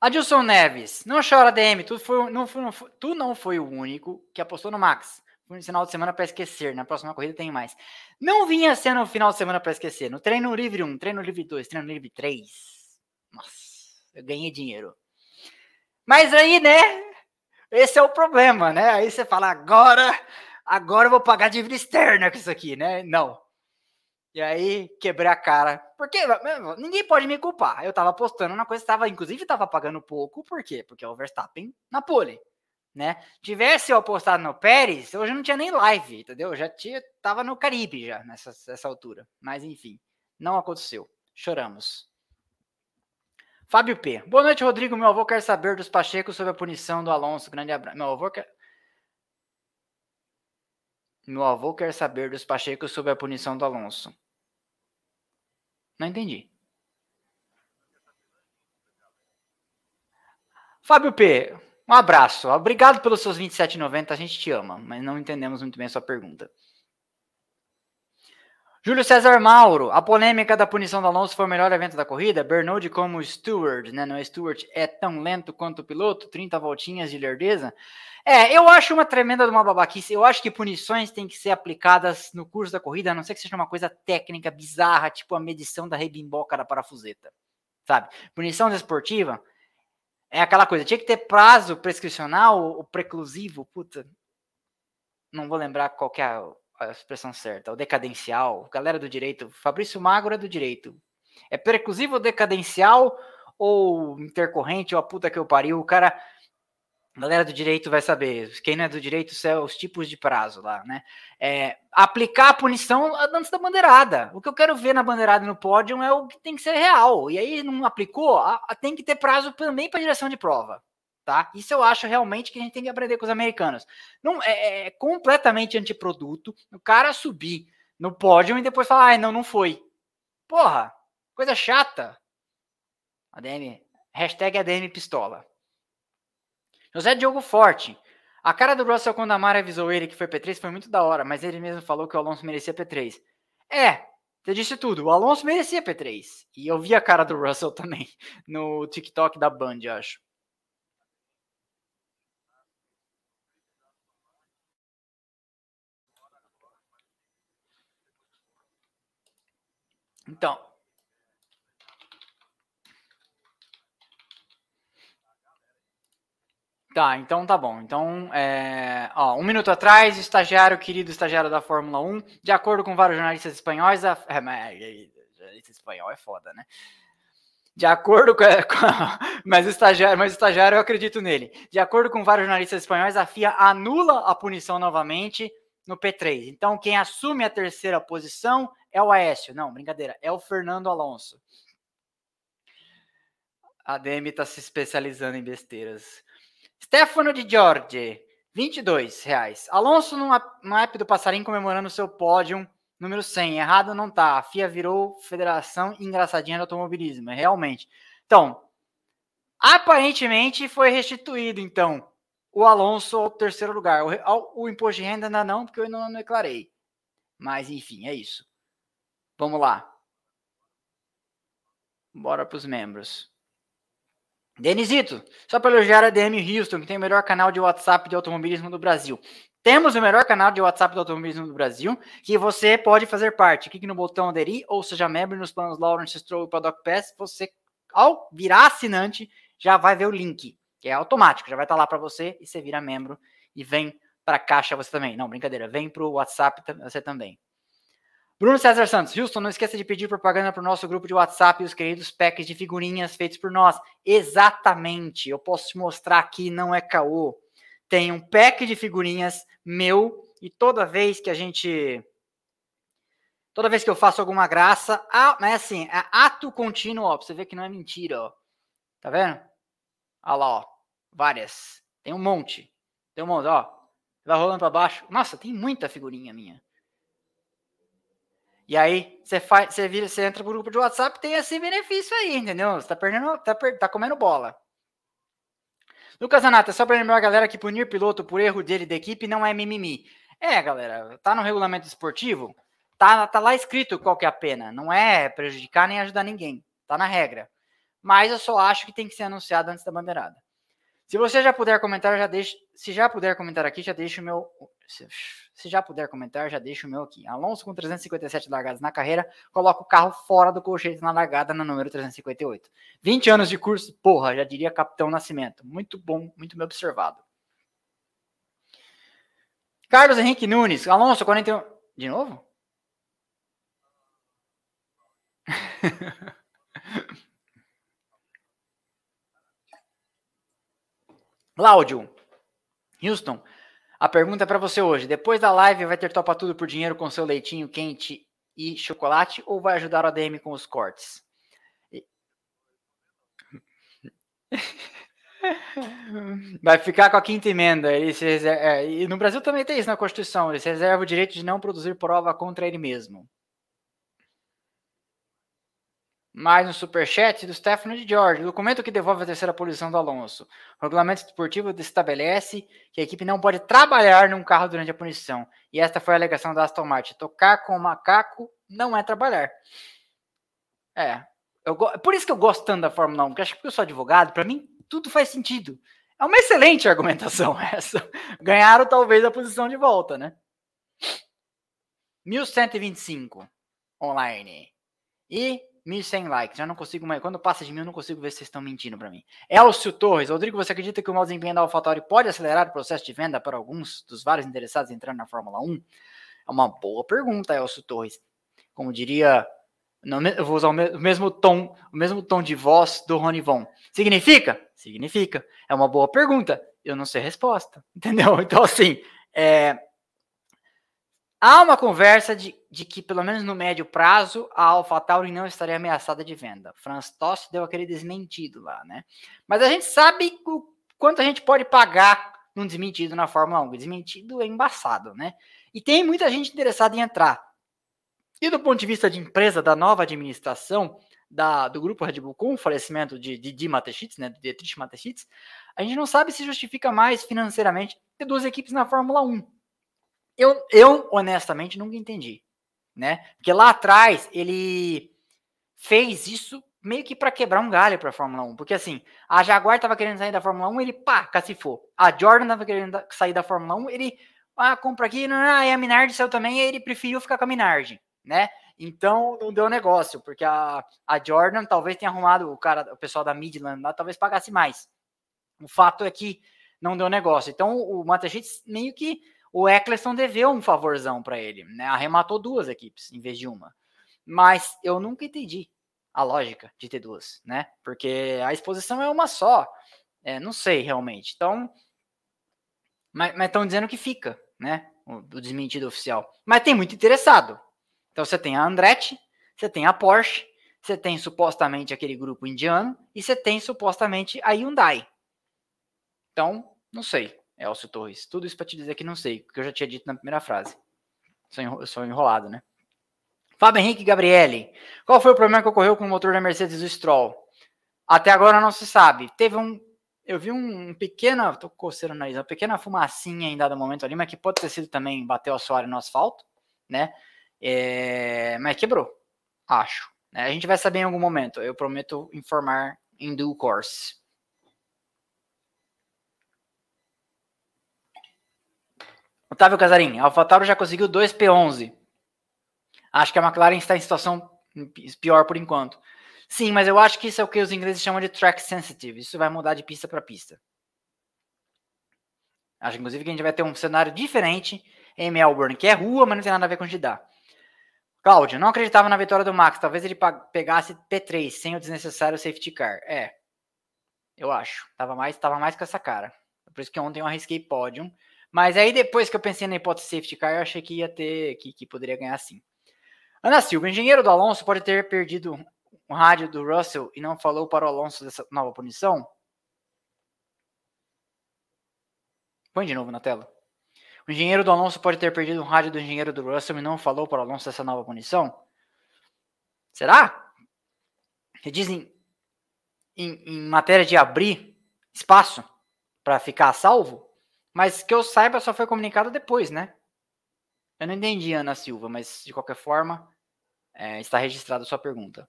Adilson Neves, não chora DM, tu, foi, não foi, não tu não foi o único que apostou no Max. Foi no final de semana para esquecer, na próxima corrida tem mais. Não vinha sendo o final de semana para esquecer. No treino livre 1, treino livre 2, treino livre 3. Nossa, eu ganhei dinheiro. Mas aí, né? Esse é o problema, né? Aí você fala, agora agora eu vou pagar dívida externa com isso aqui, né? Não. E aí, quebrei a cara. Porque ninguém pode me culpar. Eu tava apostando na coisa, estava, inclusive, tava pagando pouco. Por quê? Porque é o Verstappen na pole, né? Tivesse eu apostado no Pérez, hoje não tinha nem live, entendeu? Eu já tinha, tava no Caribe já, nessa, nessa altura. Mas, enfim, não aconteceu. Choramos. Fábio P. Boa noite, Rodrigo. Meu avô quer saber dos Pachecos sobre a punição do Alonso. Grande abraço. Meu avô quer... Meu avô quer saber dos Pachecos sobre a punição do Alonso. Não entendi. Fábio P, um abraço. Obrigado pelos seus 27,90. A gente te ama, mas não entendemos muito bem a sua pergunta. Júlio César Mauro, a polêmica da punição do Alonso foi o melhor evento da corrida. Bernoulli como steward, né? Não é steward, é tão lento quanto o piloto, 30 voltinhas de lerdeza. É, eu acho uma tremenda de uma babaquice. Eu acho que punições têm que ser aplicadas no curso da corrida, a não ser que seja uma coisa técnica bizarra, tipo a medição da rebimboca da parafuseta. Sabe? Punição desportiva é aquela coisa, tinha que ter prazo prescricional ou preclusivo, puta. Não vou lembrar qual que é a a expressão certa, o decadencial, galera do direito, Fabrício Magro é do direito. É preclusivo decadencial ou intercorrente ou a puta que eu pariu, o cara, galera do direito vai saber, quem não é do direito são os tipos de prazo lá, né? É, aplicar a punição antes da bandeirada. O que eu quero ver na bandeirada no pódio é o que tem que ser real. E aí não aplicou, tem que ter prazo também para direção de prova tá? Isso eu acho realmente que a gente tem que aprender com os americanos. Não é, é completamente antiproduto o cara subir no pódio e depois falar, ai, não, não foi. Porra, coisa chata. ADM, hashtag ADM Pistola. José Diogo Forte. A cara do Russell quando a Mara avisou ele que foi P3 foi muito da hora, mas ele mesmo falou que o Alonso merecia P3. É, você disse tudo. O Alonso merecia P3. E eu vi a cara do Russell também no TikTok da Band, acho. Então, Tá, então tá bom. Então, é, ó, um minuto atrás, estagiário, querido estagiário da Fórmula 1, de acordo com vários jornalistas espanhóis, a, é, mas, jornalista espanhol é foda, né? De acordo com, com mas, estagiário, mas estagiário eu acredito nele. De acordo com vários jornalistas espanhóis, a FIA anula a punição novamente no P3. Então, quem assume a terceira posição é o Aécio. Não, brincadeira, é o Fernando Alonso. A DM está se especializando em besteiras. Stefano de Giorgi, 22 reais. Alonso no, app do Passarinho comemorando seu pódio número 100. Errado não tá. A FIA virou Federação Engraçadinha do Automobilismo, é realmente. Então, aparentemente foi restituído, então, o Alonso ao terceiro lugar. O, o imposto de renda ainda não, porque eu ainda não declarei. Mas, enfim, é isso. Vamos lá. Bora para os membros. Denisito, só para elogiar a DM Houston, que tem o melhor canal de WhatsApp de automobilismo do Brasil. Temos o melhor canal de WhatsApp do automobilismo do Brasil, que você pode fazer parte. Clique no botão aderir ou seja membro nos planos Lawrence Stroll e Paddock Pass. Você, ao virar assinante, já vai ver o link, que é automático, já vai estar lá para você e você vira membro e vem para a caixa você também. Não, brincadeira, vem para o WhatsApp você também. Bruno César Santos, Houston, não esqueça de pedir propaganda para o nosso grupo de WhatsApp e os queridos packs de figurinhas feitos por nós. Exatamente, eu posso te mostrar aqui, não é caô. Tem um pack de figurinhas meu e toda vez que a gente. Toda vez que eu faço alguma graça, ah, mas assim, é ato contínuo, ó, pra você ver que não é mentira, ó. Tá vendo? Olha lá, ó. Várias. Tem um monte. Tem um monte, ó. Vai rolando para baixo. Nossa, tem muita figurinha minha. E aí você faz, você vira, você entra pro grupo de WhatsApp, tem esse benefício aí, entendeu? Você tá perdendo, tá, per, tá comendo bola. Lucas Anata, só para lembrar a galera que punir piloto por erro dele da equipe não é mimimi. É, galera, tá no regulamento esportivo, tá, tá lá escrito qual que é a pena. Não é prejudicar nem ajudar ninguém. Tá na regra. Mas eu só acho que tem que ser anunciado antes da bandeirada. Se você já puder comentar, já deixa. Se já puder comentar aqui, já deixa o meu. Se já puder comentar, já deixa o meu aqui. Alonso com 357 largadas na carreira, coloca o carro fora do colchete na largada na número 358. 20 anos de curso, porra, já diria Capitão Nascimento. Muito bom, muito bem observado. Carlos Henrique Nunes, Alonso 41. De novo? Cláudio, Houston, a pergunta é para você hoje. Depois da live, vai ter topa tudo por dinheiro com seu leitinho quente e chocolate ou vai ajudar o ADM com os cortes? Vai ficar com a quinta emenda. Reserva, é, e no Brasil também tem isso na Constituição. Ele se reserva o direito de não produzir prova contra ele mesmo. Mais um superchat do Stefano de George. Documento que devolve a terceira posição do Alonso. O regulamento esportivo estabelece que a equipe não pode trabalhar num carro durante a punição. E esta foi a alegação da Aston Martin. Tocar com o macaco não é trabalhar. É. Eu, por isso que eu gosto tanto da Fórmula 1, porque acho que eu sou advogado, para mim tudo faz sentido. É uma excelente argumentação essa. Ganharam talvez a posição de volta, né? 1125 online. E 1.100 likes. Já não consigo mais. Quando passa de mil, eu não consigo ver se vocês estão mentindo para mim. Elcio Torres. Rodrigo, você acredita que o mau desempenho da AlphaTauri pode acelerar o processo de venda para alguns dos vários interessados entrar na Fórmula 1? É uma boa pergunta, Elcio Torres. Como diria. eu vou usar o mesmo tom, o mesmo tom de voz do Rony Von. Significa? Significa. É uma boa pergunta. Eu não sei a resposta. Entendeu? Então, assim, é, Há uma conversa de, de, que, pelo menos no médio prazo, a AlphaTauri não estaria ameaçada de venda. Franz Tost deu aquele desmentido lá, né? Mas a gente sabe o quanto a gente pode pagar num desmentido na Fórmula 1. O desmentido é embaçado, né? E tem muita gente interessada em entrar. E do ponto de vista de empresa, da nova administração, da, do grupo Red Bull com o falecimento de Didi Mateschitz, né, de Dietrich Mateschitz, a gente não sabe se justifica mais financeiramente ter duas equipes na Fórmula 1. Eu, eu honestamente nunca entendi, né? Porque lá atrás ele fez isso meio que para quebrar um galho para a Fórmula 1, porque assim, a Jaguar tava querendo sair da Fórmula 1, ele pá, cacifou. A Jordan tava querendo sair da Fórmula 1, ele ah, compra aqui, não, não, e a Minardi saiu também, ele preferiu ficar com a Minardi, né? Então não deu negócio, porque a, a Jordan talvez tenha arrumado o cara, o pessoal da Midland lá, talvez pagasse mais. O fato é que não deu negócio. Então o Mateschitz meio que o Eccleston deveu um favorzão para ele, né? Arrematou duas equipes em vez de uma. Mas eu nunca entendi a lógica de ter duas, né? Porque a exposição é uma só. É, não sei realmente. Então, mas estão dizendo que fica, né? O, o, desmentido oficial. Mas tem muito interessado. Então você tem a Andretti, você tem a Porsche, você tem supostamente aquele grupo indiano e você tem supostamente a Hyundai. Então, não sei, Elcio Torres. Tudo isso para te dizer que não sei, porque eu já tinha dito na primeira frase. Sou enrolado, né? Fábio Henrique Gabriele. Qual foi o problema que ocorreu com o motor da Mercedes do Stroll? Até agora não se sabe. Teve um. Eu vi um, pequeno. Tô coceando o nariz, uma pequena fumacinha em dado momento ali, mas que pode ter sido também bater o assoalho no asfalto, né? É, mas quebrou, acho. Né? A gente vai saber em algum momento. Eu prometo informar em due course. Otávio Casarim, AlphaTauri já conseguiu 2 P11. Acho que a McLaren está em situação pior por enquanto. Sim, mas eu acho que isso é o que os ingleses chamam de track sensitive. Isso vai mudar de pista para pista. Acho, inclusive, que a gente vai ter um cenário diferente em Melbourne, que é rua, mas não tem nada a ver com Jeddah. Cláudio, não acreditava na vitória do Max. Talvez ele pegasse P3 sem o desnecessário safety car. É, eu acho. Tava mais, tava mais com essa cara. Por isso que ontem eu arrisquei pódio. Mas aí depois que eu pensei na hipótese safety car, eu achei que ia ter, que, que poderia ganhar sim. Ana Silva, engenheiro do Alonso pode ter perdido o rádio do Russell e não falou para o Alonso dessa nova punição? Põe de novo na tela. O engenheiro do Alonso pode ter perdido o rádio do engenheiro do Russell e não falou para o Alonso dessa nova punição? Será? Que dizem em, em matéria de abrir espaço para ficar salvo, mas que eu saiba só foi comunicado depois, né? Eu não entendi, Ana Silva, mas de qualquer forma, é, está registrada a sua pergunta.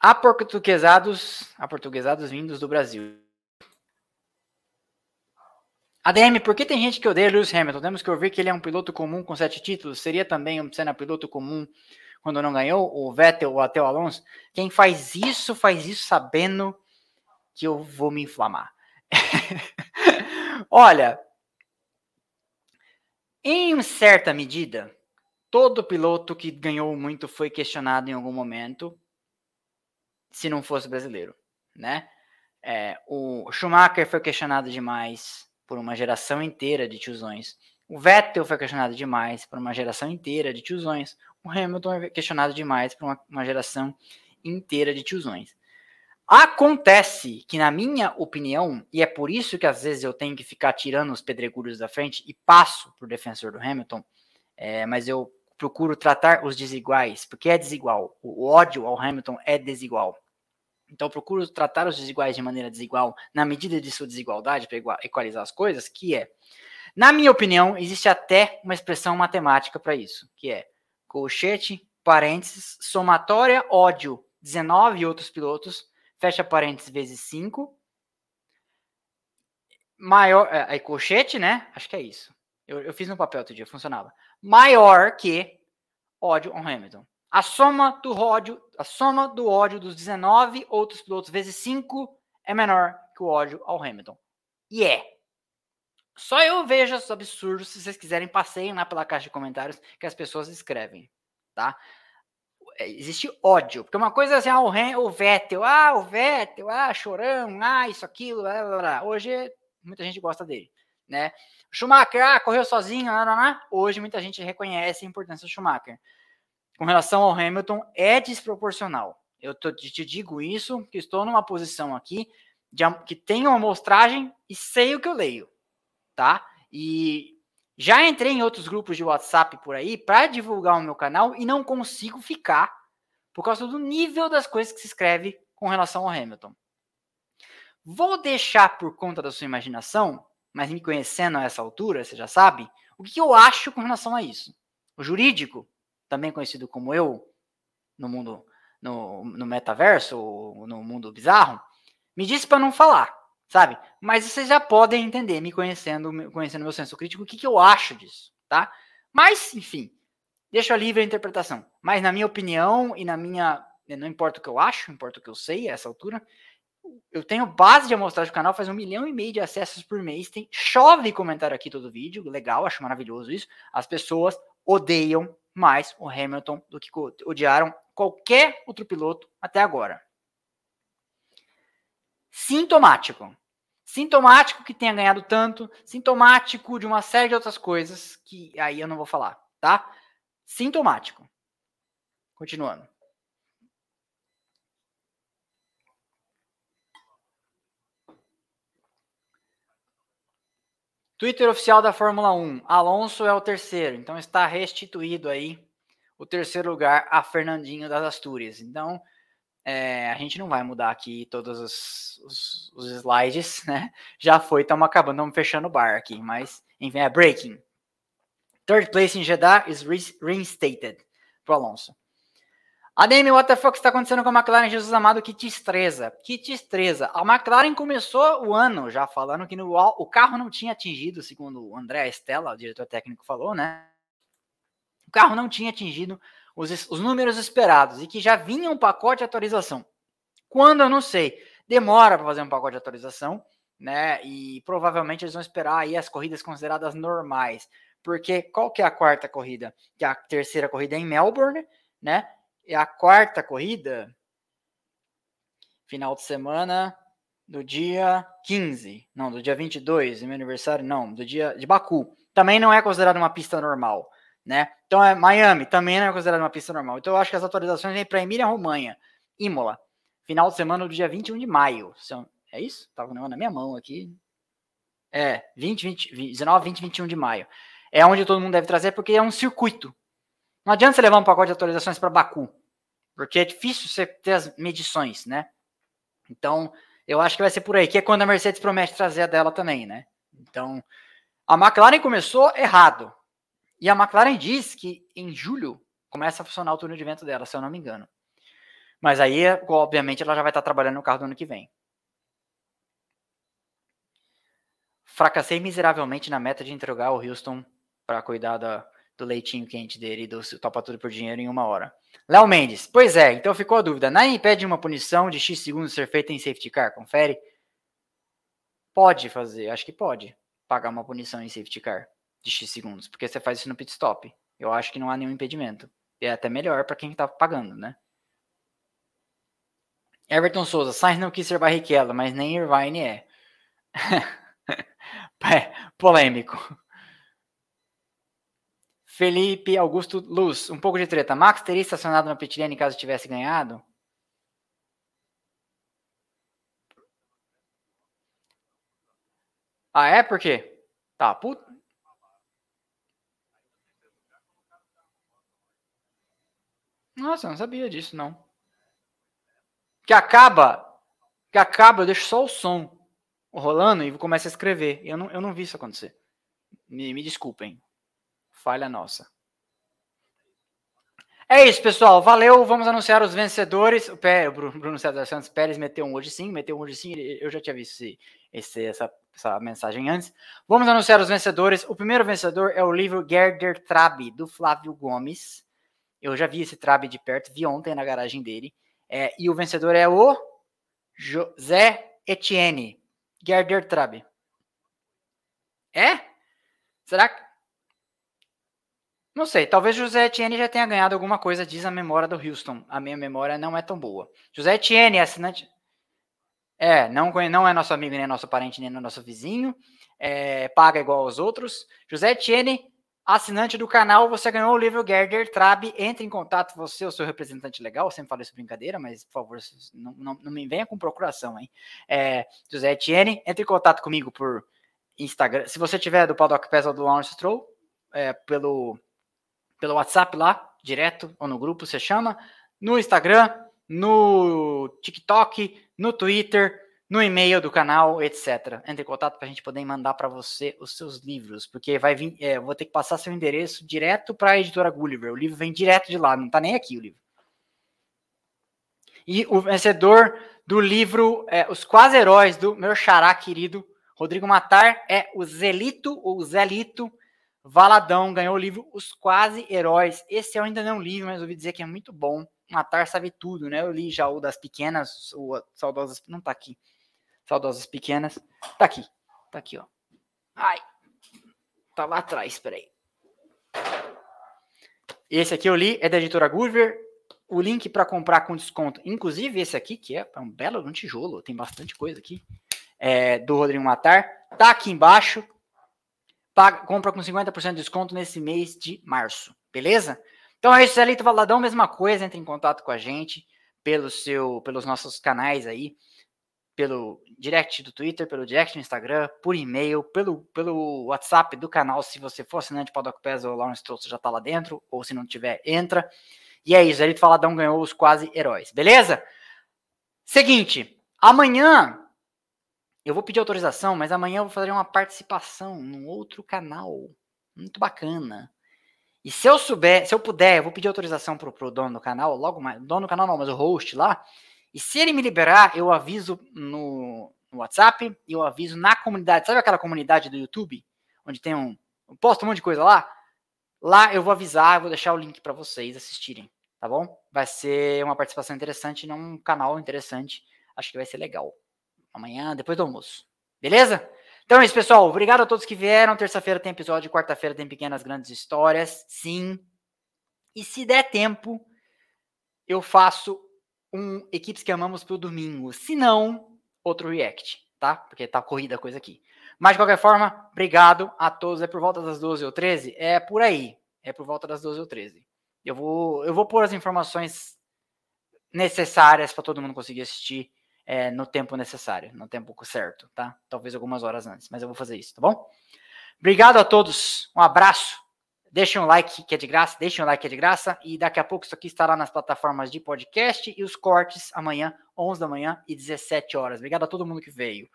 Há portuguesados, vindos do Brasil. ADM, por que tem gente que odeia Lewis Hamilton? Temos que ouvir que ele é um piloto comum com sete títulos. Seria também um sendo piloto comum quando não ganhou? O Vettel ou até o Alonso? Quem faz isso, faz isso sabendo que eu vou me inflamar. Olha, em certa medida, todo piloto que ganhou muito foi questionado em algum momento, se não fosse brasileiro, né? É, o Schumacher foi questionado demais por uma geração inteira de tiozões. O Vettel foi questionado demais por uma geração inteira de tiozões. O Hamilton é questionado demais por uma, uma geração inteira de tiozões. Acontece que, na minha opinião, e é por isso que às vezes eu tenho que ficar tirando os pedregulhos da frente e passo por defensor do Hamilton, é, mas eu procuro tratar os desiguais, porque é desigual. O ódio ao Hamilton é desigual. Então, procuro tratar os desiguais de maneira desigual, na medida de sua desigualdade, para equalizar as coisas, que é, na minha opinião, existe até uma expressão matemática para isso, que é colchete, parênteses, somatória, ódio, 19 outros pilotos, fecha parênteses vezes 5, maior, é, é colchete, né? Acho que é isso. Eu, eu fiz no papel outro dia, funcionava maior que ódio ao Hamilton. A soma do ódio, a soma do ódio dos 19 outros pilotos vezes 5 é menor que o ódio ao Hamilton. E é. Só eu vejo esses absurdos. Se vocês quiserem, passeiem lá pela caixa de comentários que as pessoas escrevem, tá? É, existe ódio, porque uma coisa é assim, ah, o, Ham, o Vettel, ah, o Vettel, ah, chorão, ah, isso, aquilo, blá, blá, blá. hoje muita gente gosta dele, né? Schumacher, ah, correu sozinho, não, não, não. hoje muita gente reconhece a importância do Schumacher. Com relação ao Hamilton, é desproporcional. Eu tô, te digo isso, que estou numa posição aqui de, que tenho uma amostragem e sei o que eu leio, tá? E Já entrei em outros grupos de WhatsApp por aí para divulgar o meu canal e não consigo ficar por causa do nível das coisas que se escreve com relação ao Hamilton. Vou deixar por conta da sua imaginação, mas me conhecendo a essa altura, você já sabe, o que eu acho com relação a isso. O jurídico, também conhecido como eu, no mundo, no, no metaverso, no mundo bizarro, me disse para não falar sabe? Mas vocês já podem entender, me conhecendo, conhecendo meu senso crítico, o que, que eu acho disso, tá? Mas, enfim, deixo a livre a interpretação. Mas na minha opinião e na minha. Não importa o que eu acho, importa o que eu sei a essa altura. Eu tenho base de amostragem do canal, faz um milhão e meio de acessos por mês. Tem chove comentário aqui todo vídeo, legal, acho maravilhoso isso. As pessoas odeiam mais o Hamilton do que odiaram qualquer outro piloto até agora. Sintomático. Sintomático que tenha ganhado tanto, sintomático de uma série de outras coisas que aí eu não vou falar, tá? Sintomático. Continuando. Twitter oficial da Fórmula 1. Alonso é o terceiro, então está restituído aí o terceiro lugar a Fernandinho das Astúrias. Então, é, a gente não vai mudar aqui todos os, os, os slides, né? Já foi, estamos acabando, estamos fechando o bar aqui, mas enfim, é breaking. Third place in Jeddah is reinstated pro Alonso. ADM, what the fuck está acontecendo com a McLaren, Jesus amado? Que destreza, que destreza. A McLaren começou o ano já falando que no, o carro não tinha atingido, segundo o André Stella, o diretor técnico, falou, né? O carro não tinha atingido os, os números esperados e que já vinha um pacote de atualização. Quando eu não sei, demora para fazer um pacote de atualização, né? E provavelmente eles vão esperar aí as corridas consideradas normais, porque qual que é a quarta corrida? Que a terceira corrida é em Melbourne, né? E a quarta corrida, final de semana do dia 15, não, do dia 22, meu aniversário, não, do dia de Baku. Também não é considerado uma pista normal né? Então é Miami também não é considerado uma pista normal. Então eu acho que as atualizações vêm para Emília Romanha, Imola, final de semana do dia 21 de maio. É isso? Tava na minha mão aqui. É, 20, 20, 19, 20, 21 de maio. É onde todo mundo deve trazer porque é um circuito. Não adianta você levar um pacote de atualizações para Baku, porque é difícil você ter as medições, né? Então, eu acho que vai ser por aí, que é quando a Mercedes promete trazer a dela também, né? Então, a McLaren começou errado. E a McLaren diz que em julho começa a funcionar o túnel de vento dela, se eu não me engano. Mas aí, obviamente, ela já vai estar trabalhando no carro do ano que vem. Fracassei miseravelmente na meta de entregar o Houston para cuidar da, do leitinho quente dele e do topa tudo por dinheiro em uma hora. Léo Mendes, pois é, então ficou a dúvida. Nada impede uma punição de X segundos ser feita em safety car? Confere. Pode fazer, acho que pode pagar uma punição em safety car de X segundos, porque você faz isso no pit stop. Eu acho que não há nenhum impedimento. É até melhor para quem está pagando, né? Everton Souza, Sainz não quis ser Barrichello, mas nem Irvine é. Polêmico. Felipe Augusto Luz, um pouco de treta. Max teria estacionado na pit lane caso tivesse ganhado? Ah, é? Por quê? Tá, puta. Nossa, não sabia disso, não. Que acaba, que acaba, eu deixo só o som rolando e começo a escrever. Eu não, eu não vi isso acontecer. Me, me desculpem. Falha nossa. É isso, pessoal. Valeu. Vamos anunciar os vencedores. O Bruno César Santos Pérez meteu um hoje sim, meteu um hoje sim. Eu já tinha visto esse, esse, essa, essa mensagem antes. Vamos anunciar os vencedores. O primeiro vencedor é o livro Gerder Trabi, do Flávio Gomes. Eu já vi esse Trabe de perto, vi ontem na garagem dele. É, e o vencedor é o José Etienne Gerder Trabe. É? Será que. Não sei, talvez José Etienne já tenha ganhado alguma coisa, diz a memória do Houston. A minha memória não é tão boa. José Etienne, assinante. É, não, não é nosso amigo, nem nosso parente, nem nosso vizinho. É, paga igual aos outros. José Etienne assinante do canal, você ganhou o livro Gerder Trabe. Entre em contato, você, o seu representante legal. Eu sempre falei isso brincadeira, mas por favor, não, não, não me venha com procuração, hein? É, José Etienne, entre em contato comigo por Instagram. Se você tiver do Paddock Pass ou do Lawrence Stroll, é, pelo, pelo WhatsApp lá, direto, ou no grupo, você chama. No Instagram, no TikTok, no Twitter, no e-mail do canal, etc. Entre em contato para a gente poder mandar para você os seus livros, porque vai vir, é, vou ter que passar seu endereço direto para a editora Gulliver. O livro vem direto de lá, não está nem aqui o livro. E o vencedor do livro é, Os Quase Heróis, do meu xará querido Rodrigo Matar, é o Zelito, ou Zelito Valadão, ganhou o livro Os Quase Heróis. Esse eu ainda não li, mas ouvi dizer que é muito bom. Matar sabe tudo, né? Eu li já o das pequenas, o Saudosas, não tá aqui. Saudosas pequenas. Tá aqui, tá aqui, ó. Ai, tá lá atrás, peraí. Esse aqui eu li, é da editora Gulliver, o link para comprar com desconto, inclusive esse aqui, que é um belo um tijolo, tem bastante coisa aqui, é, do Rodrigo Matar, tá aqui embaixo. Paga, compra com 50% de desconto nesse mês de março, beleza? Então é isso, Elito Valadão, mesma coisa, entre em contato com a gente pelo seu, pelos nossos canais aí, pelo direct do Twitter, pelo direct do Instagram, por e-mail, pelo, pelo WhatsApp do canal, se você for assinante Paddock Pass ou Lawrence você já tá lá dentro, ou se não tiver, entra. E é isso, Elito Faladão ganhou os quase heróis, beleza? Seguinte, amanhã eu vou pedir autorização, mas amanhã eu vou fazer uma participação num outro canal. Muito bacana. E se eu souber, se eu puder, eu vou pedir autorização pro, pro dono do canal, logo mais. Dono do canal não, mas o host lá. E se ele me liberar, eu aviso no, no WhatsApp eu aviso na comunidade. Sabe aquela comunidade do YouTube? Onde tem um. Eu posto um monte de coisa lá? Lá eu vou avisar, eu vou deixar o link para vocês assistirem tá bom? Vai ser uma participação interessante num canal interessante. Acho que vai ser legal. Amanhã, depois do almoço. Beleza? Então é isso, pessoal. Obrigado a todos que vieram. Terça-feira tem episódio, quarta-feira tem pequenas grandes histórias. Sim. E se der tempo, eu faço um Equipes que Amamos pro domingo. Se não, outro react, tá? Porque tá corrida a coisa aqui. Mas de qualquer forma, obrigado a todos. É por volta das 12 ou 13? É por aí. É por volta das 12 ou 13. Eu vou, eu vou pôr as informações necessárias para todo mundo conseguir assistir é, no tempo necessário, no tempo certo, tá? Talvez algumas horas antes, mas eu vou fazer isso, tá bom? Obrigado a todos, um abraço. Deixem um like que é de graça, deixem um like que é de graça. E daqui a pouco isso aqui estará nas plataformas de podcast e os cortes amanhã, 11 da manhã e 17 horas. Obrigado a todo mundo que veio.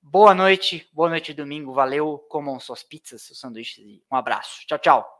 Boa noite, boa noite domingo, valeu. Comam suas pizzas, seus sanduíches. Um abraço. Tchau, tchau.